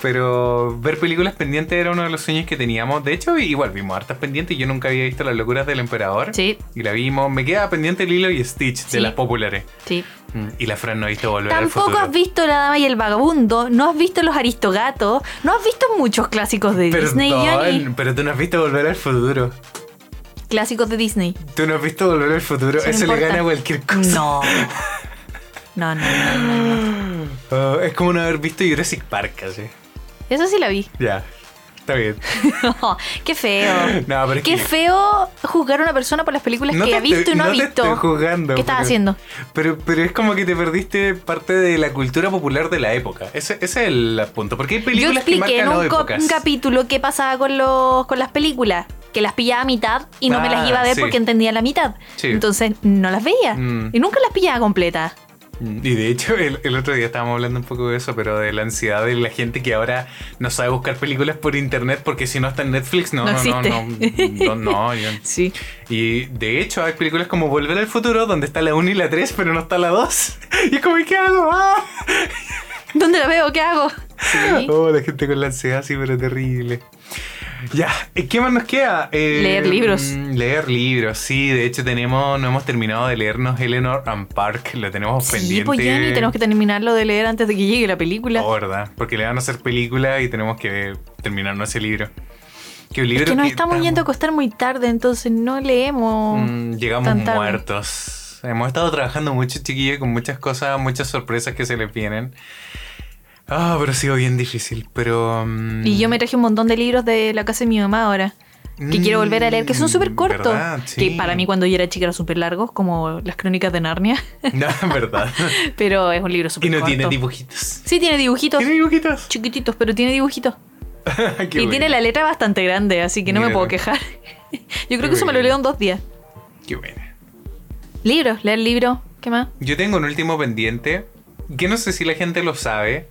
Pero ver películas pendientes era uno de los sueños que teníamos. De hecho, igual vimos hartas pendientes. Yo nunca había visto Las locuras del emperador. Sí, Y la vimos. Me queda pendiente Lilo y Stitch, Sí. de las populares. sí. Mm, Y la Fran no ha visto Volver al Tampoco Futuro. has visto La Dama y el Vagabundo, no has visto Los Aristogatos, no has visto muchos clásicos de Disney, Johnny. Perdón, pero tú no has visto Volver al Futuro. Clásicos de Disney. Tú no has visto Volver al Futuro. Eso no le gana a cualquier cosa. No. No, no, no, no, no. Ah, es como no haber visto Jurassic Park, así. Eso sí la vi. Ya. Está bien. Qué feo. No, pero Qué que- feo juzgar a una persona por las películas No que te ha visto y no, ha te visto. estoy juzgando, ¿Qué estás pero- haciendo? Pero, pero es como que te perdiste parte de la cultura popular de la época. Ese, ese es el punto. Porque hay Yo películas que expliqué en marcan un, co- épocas. un capítulo qué pasaba con, los, con las películas. Que las pillaba a mitad y no me las Ah, iba a ver sí. porque entendía la mitad. Sí. Entonces no las veía. Mm. Y nunca las pillaba completas. Y de hecho, el, el otro día estábamos hablando un poco de eso, pero de la ansiedad de la gente que ahora no sabe buscar películas por internet porque si no está en Netflix, no, No no, no, no, no, yo- Sí. Y de hecho, hay películas como Volver al Futuro donde está la 1 y la 3, pero no está la 2. Y es como, ¿qué hago? ¡Ah! ¿Dónde la veo? ¿Qué hago? Sí. Oh, la gente con la ansiedad, sí, pero terrible. Ya, ¿qué más nos queda? Eh, Leer libros. mm, Leer libros, sí. De hecho, tenemos, no hemos terminado de leernos Eleanor and Park. Lo tenemos Sí, pendiente. pues Jenny, tenemos que terminarlo de leer antes de que llegue la película. Oh, ¿verdad? Porque le van a hacer película y tenemos que terminarnos ese libro. Que libro es que nos que estamos yendo a acostar muy tarde, entonces no leemos. Mm, llegamos tan tarde. muertos. Hemos estado trabajando mucho, chiquillos, con muchas cosas, muchas sorpresas que se les vienen. Ah, pero ha sido bien difícil, pero... mm, Y yo me traje un montón de libros de la casa de mi mamá ahora. Que Mm, quiero volver a leer, que son súper cortos. Que para mí cuando yo era chica eran súper largos, como las crónicas de Narnia. No, verdad. Pero es un libro y súper no corto. tiene dibujitos. Sí, tiene dibujitos. ¿Tiene dibujitos? Chiquititos, pero tiene dibujitos. Y bueno. tiene la letra bastante grande, así que no me puedo quejar. Yo creo que eso me lo leo en dos días. Qué bueno. Libros, leer libros. ¿Qué más? Yo tengo un último pendiente, que no sé si la gente lo sabe.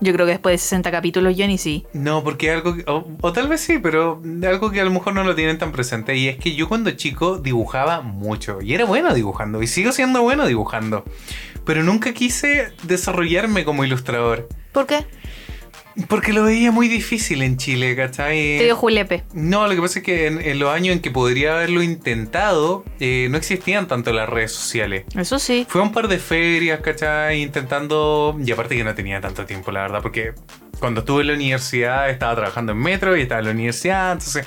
Yo creo que después de 60 capítulos, Johnny sí. No, porque algo, que- o, o tal vez sí, pero algo que a lo mejor no lo tienen tan presente. Y es que yo cuando chico dibujaba mucho. Y era bueno dibujando. Y sigo siendo bueno dibujando. Pero nunca quise desarrollarme como ilustrador. ¿Por qué? Porque lo veía muy difícil en Chile, ¿cachai? Te dio julepe. No, lo que pasa es que en, en los años en que podría haberlo intentado, eh, no existían tanto las redes sociales. Eso sí. Fue a un par de ferias, ¿cachai? Intentando. Y aparte que no tenía tanto tiempo, la verdad, porque cuando estuve en la universidad estaba trabajando en metro y estaba en la universidad, entonces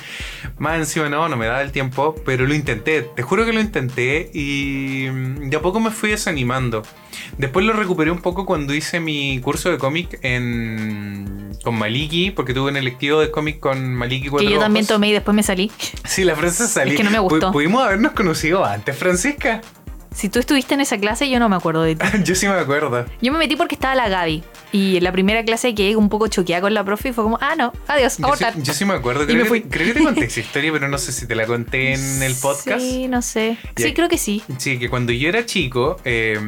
más encima no, no me daba el tiempo, pero lo intenté, te juro que lo intenté y de a poco me fui desanimando. Después lo recuperé un poco cuando hice mi curso de cómic en con Maliki, porque tuve un electivo de cómic con Maliki Que Cuatro yo también Ojos. tomé y después me salí. Sí, la francesa salí. Es que no me gustó. Pu- Pudimos habernos conocido antes, Francisca. Si tú estuviste en esa clase, yo no me acuerdo de ti. Yo sí me acuerdo. Yo me metí porque estaba la Gaby. Y en la primera clase quedé un poco choqueada con la profe y fue como, ah, no, adiós, Yo sí, yo sí me acuerdo. Y Creo, me que, fui. creo que te conté esa historia, pero no sé si te la conté en el podcast. Sí, no sé. Sí, creo que sí. Sí, que cuando yo era chico, eh,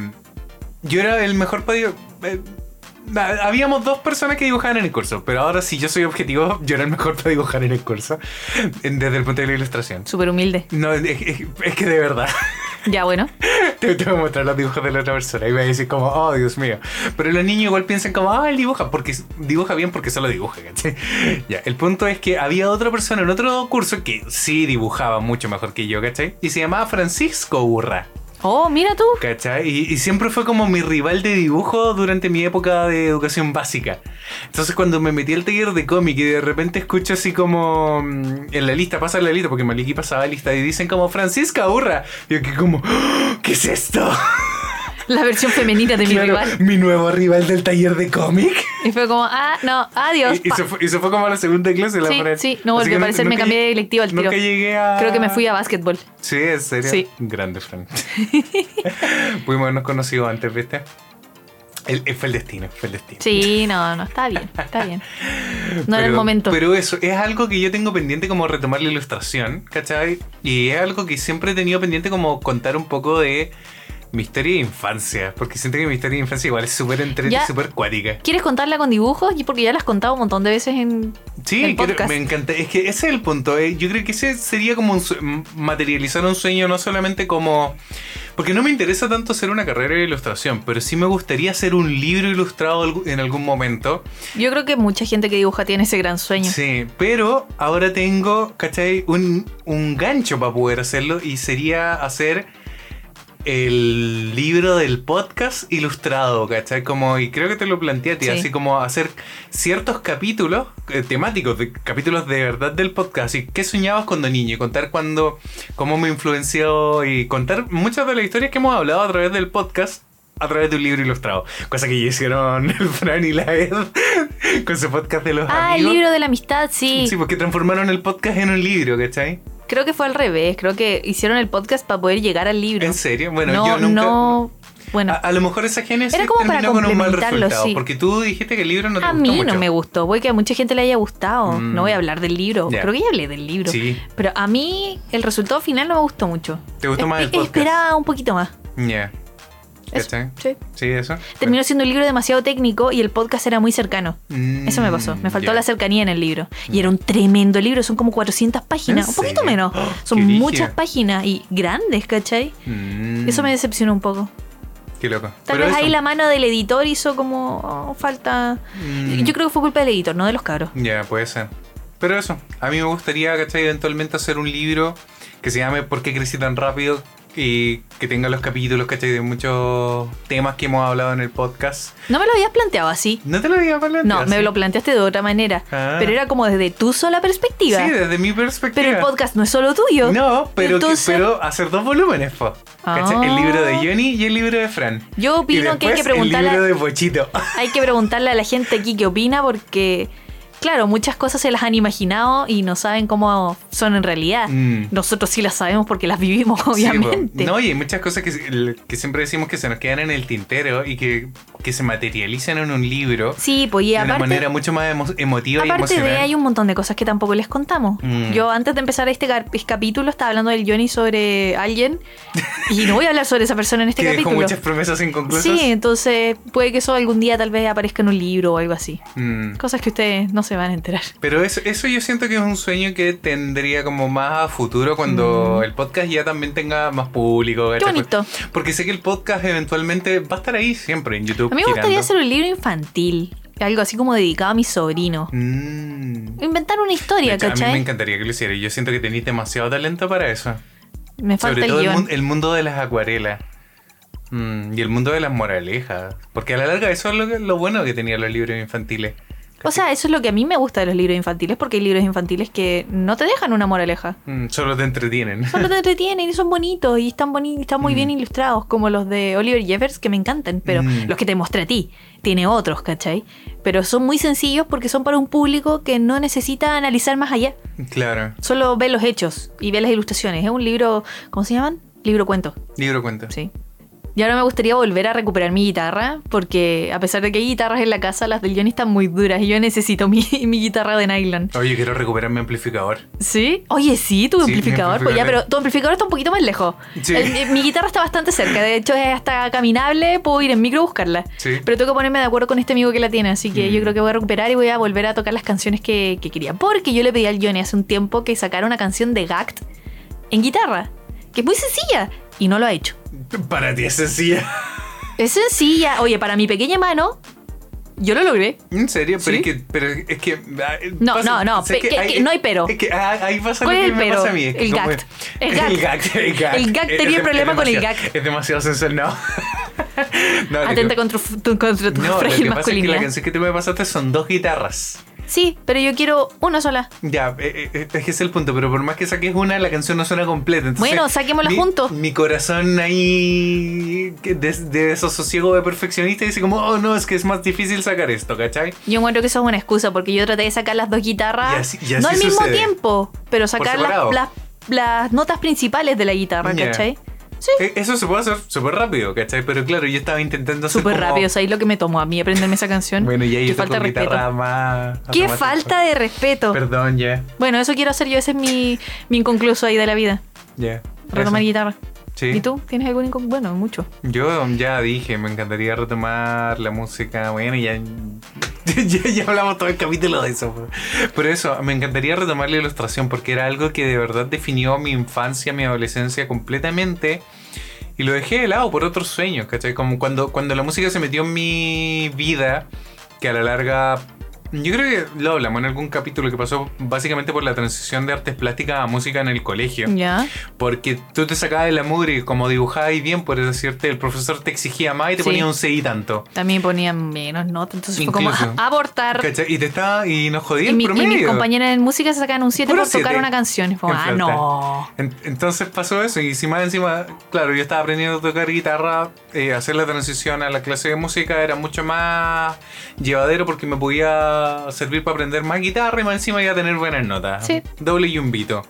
yo era el mejor para dibu- eh, habíamos dos personas que dibujaban en el curso, pero ahora si yo soy objetivo, yo era el mejor para dibujar en el curso, desde el punto de la ilustración. Súper humilde. No, es, es- es que de verdad, Ya, bueno. te, te voy a mostrar los dibujos de la otra persona y me a decir como, oh, Dios mío. Pero los niños igual piensan como, ah, él dibuja, porque dibuja bien porque solo dibuja, ¿cachai? Ya, el punto es que había otra persona en otro curso que sí dibujaba mucho mejor que yo, ¿cachai? Y se llamaba Francisco Urra. Oh, mira tú. ¿Cachai? Y, y siempre fue como mi rival de dibujo durante mi época de educación básica. Entonces cuando me metí al taller de cómic y de repente escucho así como mm, en la lista, pasa la lista, porque Maliki pasaba lista y dicen como Francisca Urra. Y yo que como, "¡Ah! ¿qué es esto? La versión femenina de mi Claro, rival. mi nuevo rival del taller de cómic. Y fue como, ah, no, adiós. Y, se fue, y se fue como a la segunda clase. La Sí, sí, no volvió a aparecer, me cambié de electivo al tiro. Nunca llegué a... Creo que me fui a básquetbol. Sí, en serio. Sí. Grande, Fran. Pudimos habernos conocido antes, ¿viste? El- el- fue el destino, fue el destino. Sí, no, no, está bien, está bien. No era el Pero- momento. Pero eso, es algo que yo tengo pendiente como retomar la ilustración, ¿cachai? Y es algo que siempre he tenido pendiente como contar un poco de mi historia de infancia. Porque siento que mi historia de infancia igual es súper entretenida y súper cuática. ¿Quieres contarla con dibujos? Porque ya la has contado un montón de veces en Sí, el podcast. me encanta. Es que ese es el punto. eh. Yo creo que ese sería como un materializar un sueño, no solamente como. Porque no me interesa tanto hacer una carrera de ilustración, pero sí me gustaría hacer un libro ilustrado en algún momento. Yo creo que mucha gente que dibuja tiene ese gran sueño. Sí, pero ahora tengo, ¿cachai? Un, un gancho para poder hacerlo y sería hacer el libro del podcast ilustrado, ¿cachai? Como, y creo que te lo planteé a ti, Sí. así como hacer ciertos capítulos eh, temáticos, de, capítulos de verdad del podcast. Y qué soñabas cuando niño, y contar cuando, cómo me influenció y contar muchas de las historias que hemos hablado a través del podcast. A través de un libro ilustrado. Cosa que ya hicieron el Fran y la Ed con su podcast de los Ah, el amigos. libro de la amistad, sí. Sí, porque transformaron el podcast en un libro, ¿cachai? Creo que fue al revés. Creo que hicieron el podcast para poder llegar al libro. ¿En serio? Bueno, no, yo nunca. no. Bueno, A, a lo mejor esa génesis Era como para terminó con un mal resultado. sí. Porque tú dijiste que el libro no te a gustó mí mucho. no me gustó. Voy que a mucha gente le haya gustado. Mm. No voy a hablar del libro. Ya. Creo que ya hablé del libro. Sí. Pero a mí el resultado final no me gustó mucho. ¿Te gustó más el podcast? Esperaba un poquito más. Ya. ¿Cachai? sí. Sí, eso. Terminó siendo un libro demasiado técnico y el podcast era muy cercano. Mm, Eso me pasó. Me faltó la cercanía en el libro. Y era un tremendo libro. Son como 400 páginas. ¿En Un poquito menos. Oh, Son muchas páginas y grandes, ¿cachai? Mm, Eso me decepcionó un poco. Qué loco. Tal Pero vez ahí la mano del editor hizo como oh, falta. Mm. Yo creo que fue culpa del editor, no de los cabros. Ya, puede ser. Pero eso, a mí me gustaría, ¿cachai? Eventualmente hacer un libro que se llame ¿Por qué crecí tan rápido? Y que tenga los capítulos, ¿cachai? De muchos temas que hemos hablado en el podcast. No me lo habías planteado así. ¿No te lo había planteado? No, me lo planteaste de otra manera. Ah. Pero era como desde tu sola perspectiva. Sí, desde mi perspectiva. pero el podcast no es solo tuyo. No, pero, que- Entonces- pero hacer dos volúmenes, po. ¿Cachai? Ah. El libro de Johnny y el libro de Fran. Yo Y opino que hay que preguntarle. El libro de Pochito. Hay que preguntarle a la gente aquí qué opina porque, claro, muchas cosas se las han imaginado y no saben cómo son en realidad. Mm. Nosotros sí las sabemos porque las vivimos, Sí, obviamente. no, y hay muchas cosas que, que siempre decimos que se nos quedan en el tintero y que, que se materializan en un libro Sí, pues y de una aparte, manera mucho más emo- emotiva y aparte emocional. de hay un montón de cosas que tampoco les contamos. Mm. Yo antes de empezar este cap- capítulo estaba hablando del Johnny sobre alguien y no voy a hablar sobre esa persona en este que dejó capítulo. muchas promesas inconclusas. Sí, entonces puede que eso algún día tal vez aparezca en un libro o algo así. Mm. Cosas que ustedes no se van a enterar. Pero eso, eso yo siento que es un sueño que tendría como más a futuro cuando Mm. el podcast ya también tenga más público. Qué. Porque sé que el podcast eventualmente va a estar ahí siempre en YouTube. A mí me gustaría hacer un libro infantil. algo así como dedicado a mi sobrino. Mm. Inventar una historia, hecho, a mí me ¿cachai? encantaría que lo hiciera. Yo siento que tenéis demasiado talento para eso. Me falta Sobre el todo el, mundo de las acuarelas. Mm, y el mundo de las moralejas. Porque a la larga eso es lo, que- lo bueno que tenían los libros infantiles. O sea, eso es lo que a mí me gusta de los libros infantiles, porque hay libros infantiles que no te dejan una moraleja. Mm, solo te entretienen. Solo te entretienen y son bonitos y están, boni están muy Mm. bien ilustrados, como los de Oliver Jeffers, que me encantan, pero Mm. los que te mostré a ti. Tiene otros, ¿cachai? Pero son muy sencillos porque son para un público que no necesita analizar más allá. claro. Solo ve los hechos y ve las ilustraciones. Es un libro, ¿cómo se llaman? Libro cuento, Libro cuenta. sí. Y ahora me gustaría volver a recuperar mi guitarra, porque a pesar de que hay guitarras en la casa, las del Johnny están muy duras y yo necesito mi, mi guitarra de nylon. Oye, quiero recuperar mi amplificador. ¿Sí? Oye, sí, tu Sí, amplificador. Pues ya, pero tu amplificador está un poquito más lejos. Sí. El- eh, mi guitarra está bastante cerca. De hecho, es hasta caminable. Puedo ir en micro a buscarla. Sí. Pero tengo que ponerme de acuerdo con este amigo que la tiene. Así que Mm. yo creo que voy a recuperar y voy a volver a tocar las canciones que, que quería. Porque yo le pedí al Johnny hace un tiempo que sacara una canción de Gact en guitarra. Que es muy sencilla. Y no lo ha hecho. Para ti es sencilla. Es sencilla. Oye, para mi pequeña mano, yo lo logré. ¿En serio? Pero, ¿Sí? es que, pero es que. ah, No, no, no, sé pe- que- que no hay pero. Es que ah, ahí pasa ¿Cuál lo que el me pero? pasa a mí. es que El gact. El El gact. El gact. El gact Es- tenía es- problema con el gact. Es demasiado sensual, no. no lo Atenta contra, tu, contra tu No, lo frágil que pasa es que la canción que tú me pasaste son dos guitarras. Sí, pero yo quiero una sola. Ya, eh, eh, es que es el punto, pero por más que saques una, la canción no suena completa. Entonces, Bueno, saquémosla mi- juntos. Mi corazón ahí de, de desasosiego de perfeccionista dice como, oh no, es que es más difícil sacar esto, ¿cachai? Yo encuentro que eso es una excusa porque yo traté de sacar las dos guitarras, Y así- y así no al mismo sucede. tiempo, pero sacar las, las, las notas principales de la guitarra, Ya. ¿cachai? Sí, Eh, Eso se puede hacer súper rápido, ¿cachai? Pero claro, yo estaba intentando hacer súper como- rápido, ¿sabéis lo que me tomó a mí aprenderme esa canción? Bueno, y ahí yo falta guitarra más... Qué falta de respeto. Perdón, ya. Bueno, eso quiero hacer yo, ese es mi, mi inconcluso ahí de la vida. Ya. Retomar guitarra. Sí. ¿Y tú? ¿Tienes algún? Bueno, mucho. Yo ya dije, me encantaría retomar la música. Bueno, ya, ya, ya hablamos todo el capítulo de eso. Pero eso, me encantaría retomar la ilustración porque era algo que de verdad definió mi infancia, mi adolescencia completamente. Y lo dejé de lado por otros sueños, ¿cachai? Como cuando, cuando la música se metió en mi vida, que a la larga... Yo creo que lo hablamos en algún capítulo que pasó básicamente por la transición de artes plásticas a música en el colegio. ¿Ya? Porque tú te sacabas de la mugre y como dibujabas bien, por decirte, el profesor te exigía más y te Sí. ponía un 6 y tanto. También ponían menos notas, entonces fue como Incluso. a- abortar. ¿Cachai? Y te estaba, y nos jodía Y, el mi- y promedio. mis compañeras en música se sacan un 7 Puro por tocar siete. una canción. Y fue ah, no. En- Entonces pasó eso y si más encima, claro, yo estaba aprendiendo a tocar guitarra, eh, hacer la transición a la clase de música era mucho más llevadero porque me podía servir para aprender más guitarra y más encima iba a tener buenas notas. Sí. Doble y un vito.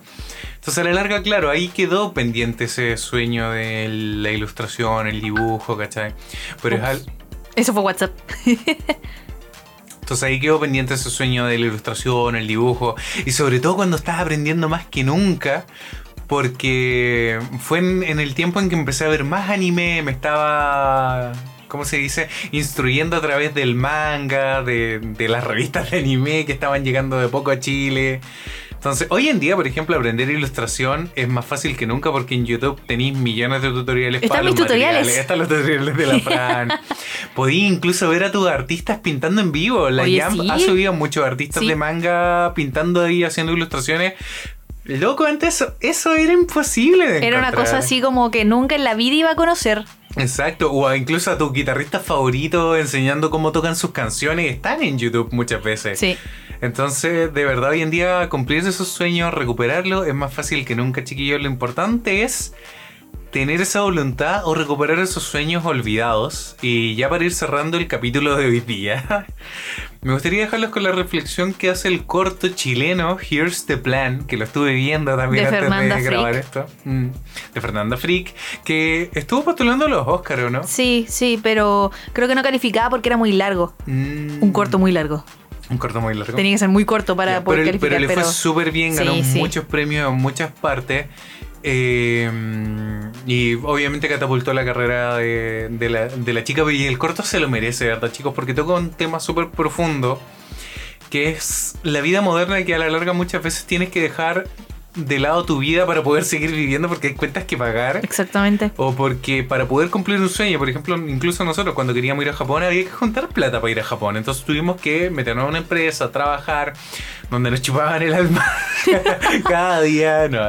Entonces a la larga, claro, ahí quedó pendiente ese sueño de la ilustración, el dibujo, ¿cachai? Pero es al- Eso fue WhatsApp. Entonces ahí quedó pendiente ese sueño de la ilustración, el dibujo, y sobre todo cuando estás aprendiendo más que nunca, porque fue en, en el tiempo en que empecé a ver más anime, me estaba, ¿cómo se dice? Instruyendo a través del manga, de, de las revistas de anime que estaban llegando de poco a Chile. Entonces, hoy en día, por ejemplo, aprender ilustración es más fácil que nunca porque en YouTube tenéis millones de tutoriales Están para mis los tutoriales. materiales. Están los tutoriales de la Fran. Podí incluso ver a tus artistas pintando en vivo. La Oye, Jump sí. ha subido a muchos artistas Sí. de manga pintando ahí, haciendo ilustraciones. Loco, antes eso, eso era imposible de Era una cosa así como que nunca en la vida iba a conocer. Exacto, o incluso a tus guitarristas favoritos enseñando cómo tocan sus canciones. Están en YouTube muchas veces. Sí. Entonces, de verdad, hoy en día cumplir esos sueños, recuperarlo, es más fácil que nunca, chiquillos. Lo importante es tener esa voluntad o recuperar esos sueños olvidados. Y ya para ir cerrando el capítulo de hoy día, me gustaría dejarlos con la reflexión que hace el corto chileno Here's the Plan, que lo estuve viendo también De antes Fernanda de grabar esto. Mm, de Fernanda Frick, que estuvo postulando a los Oscars, ¿o no? Sí, sí, pero creo que no calificaba porque era muy largo. Mm, Un corto muy largo. Un corto muy largo. Tenía que ser muy corto para poder pero, calificar. pero le fue súper bien, ganó Sí, sí. muchos premios en muchas partes. Eh, y obviamente catapultó la carrera de, de la, de la chica. Y el corto se lo merece, ¿verdad, chicos? Porque toca un tema súper profundo. Que es la vida moderna que a la larga muchas veces tienes que dejar de lado tu vida para poder seguir viviendo porque hay cuentas que pagar. Exactamente. O porque para poder cumplir un sueño, por ejemplo, incluso nosotros cuando queríamos ir a Japón había que juntar plata para ir a Japón. Entonces tuvimos que meternos a una empresa, trabajar, donde nos chupaban el alma cada día. No,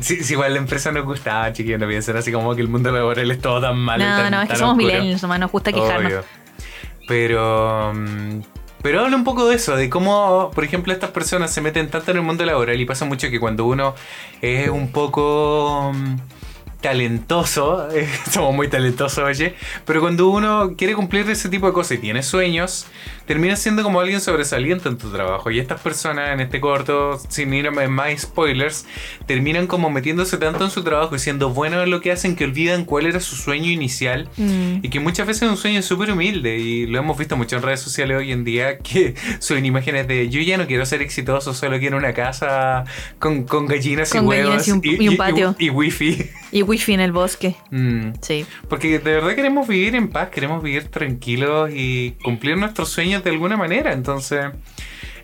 Sí, sí, igual la empresa nos gustaba, chiquillos, no piensen así como que el mundo laboral es todo tan malo. y No, tan- no, es que somos millennials, nomás nos gusta quejarnos. Obvio. Pero. mm, Pero habla un poco de eso, de cómo, por ejemplo, estas personas se meten tanto en el mundo laboral y pasa mucho que cuando uno es un poco mm, talentoso, eh, somos muy talentosos, oye, pero cuando uno quiere cumplir ese tipo de cosas y tiene sueños, termina siendo como alguien sobresaliente en tu trabajo. Y estas personas en este corto, sin ir a más spoilers, terminan como metiéndose tanto en su trabajo y siendo buenos en lo que hacen que olvidan cuál era su sueño inicial Mm. y que muchas veces es un sueño súper humilde y lo hemos visto mucho en redes sociales hoy en día que suben imágenes de yo ya no quiero ser exitoso, solo quiero una casa con, con gallinas Con y huevos gallinas y un- y un patio. y, wifi. Y wifi en el bosque. Mm. Sí. Porque de verdad queremos vivir en paz, queremos vivir tranquilos y cumplir nuestros sueños de alguna manera. Entonces,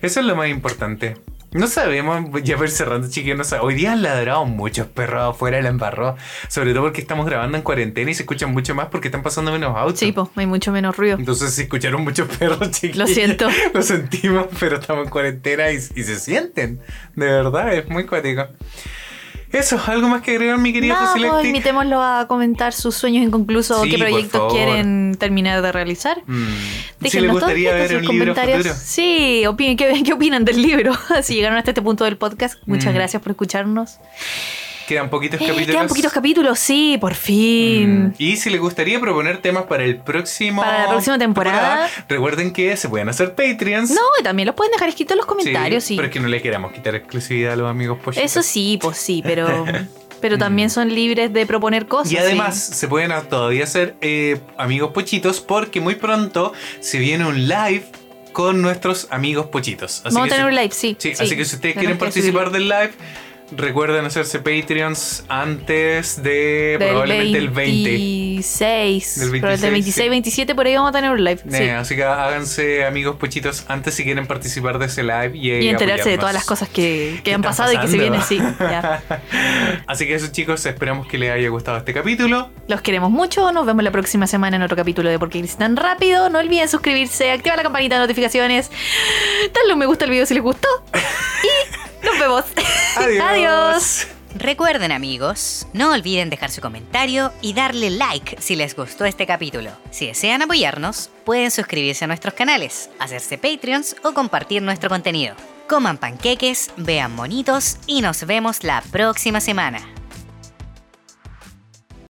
eso es lo más importante. No sabemos, ya ver cerrando, chiquillos, no sabemos. Hoy día han ladrado muchos perros afuera de la embarró. Sobre todo porque estamos grabando en cuarentena y se escuchan mucho más porque están pasando menos autos. Sí, pues hay mucho menos ruido. Entonces, si escucharon muchos perros, chiquillos. Lo siento. Lo sentimos, pero estamos en cuarentena y, y se sienten. De verdad, es muy cuático. Eso, ¿algo más que agregar, mi querido Nada, pues, Fusilactic? invitémoslo a comentar sus sueños inconclusos o Sí, qué por proyectos quieren terminar de realizar. Mm. Si Déjennos le todos gustaría estos ver un libro comentarios. futuro. Sí, opinen, ¿qué, qué opinan del libro? si llegaron hasta este punto del podcast, muchas Mm. gracias por escucharnos. Quedan poquitos Eh, capítulos. quedan poquitos capítulos, sí, por fin. Mm, Y si les gustaría proponer temas para el próximo Para la próxima temporada. recuerden que se pueden hacer Patreons. No, y también los pueden dejar escritos en los comentarios, sí. Pero es que no le queramos quitar exclusividad a los amigos pochitos. Eso sí, pues sí, pero, pero también son libres de proponer cosas. Y además sí. se pueden todavía hacer eh, amigos pochitos porque muy pronto se viene un live con nuestros amigos pochitos. Así Vamos a tener si- un live, sí. Sí, sí. así que si ustedes quieren participar del live, recuerden hacerse Patreons antes de Del probablemente el 20. 26. Del Pero el 26, del 26, sí. 27 por ahí vamos a tener un live. Eh, sí. Así que háganse amigos pochitos antes si quieren participar de ese live y, Y enterarse de todas las cosas que, que ¿Qué han pasado y que se vienen, sí. Así que eso chicos, esperamos que les haya gustado este capítulo. Los queremos mucho. Nos vemos la próxima semana en otro capítulo de Por qué tan rápido. No olviden suscribirse, activar la campanita de notificaciones, darle un me gusta al video si les gustó. Y nos vemos. Adiós. Adiós. Recuerden amigos, no olviden dejar su comentario y darle like si les gustó este capítulo. Si desean apoyarnos, pueden suscribirse a nuestros canales, hacerse Patreons o compartir nuestro contenido. Coman panqueques, vean monitos y nos vemos la próxima semana.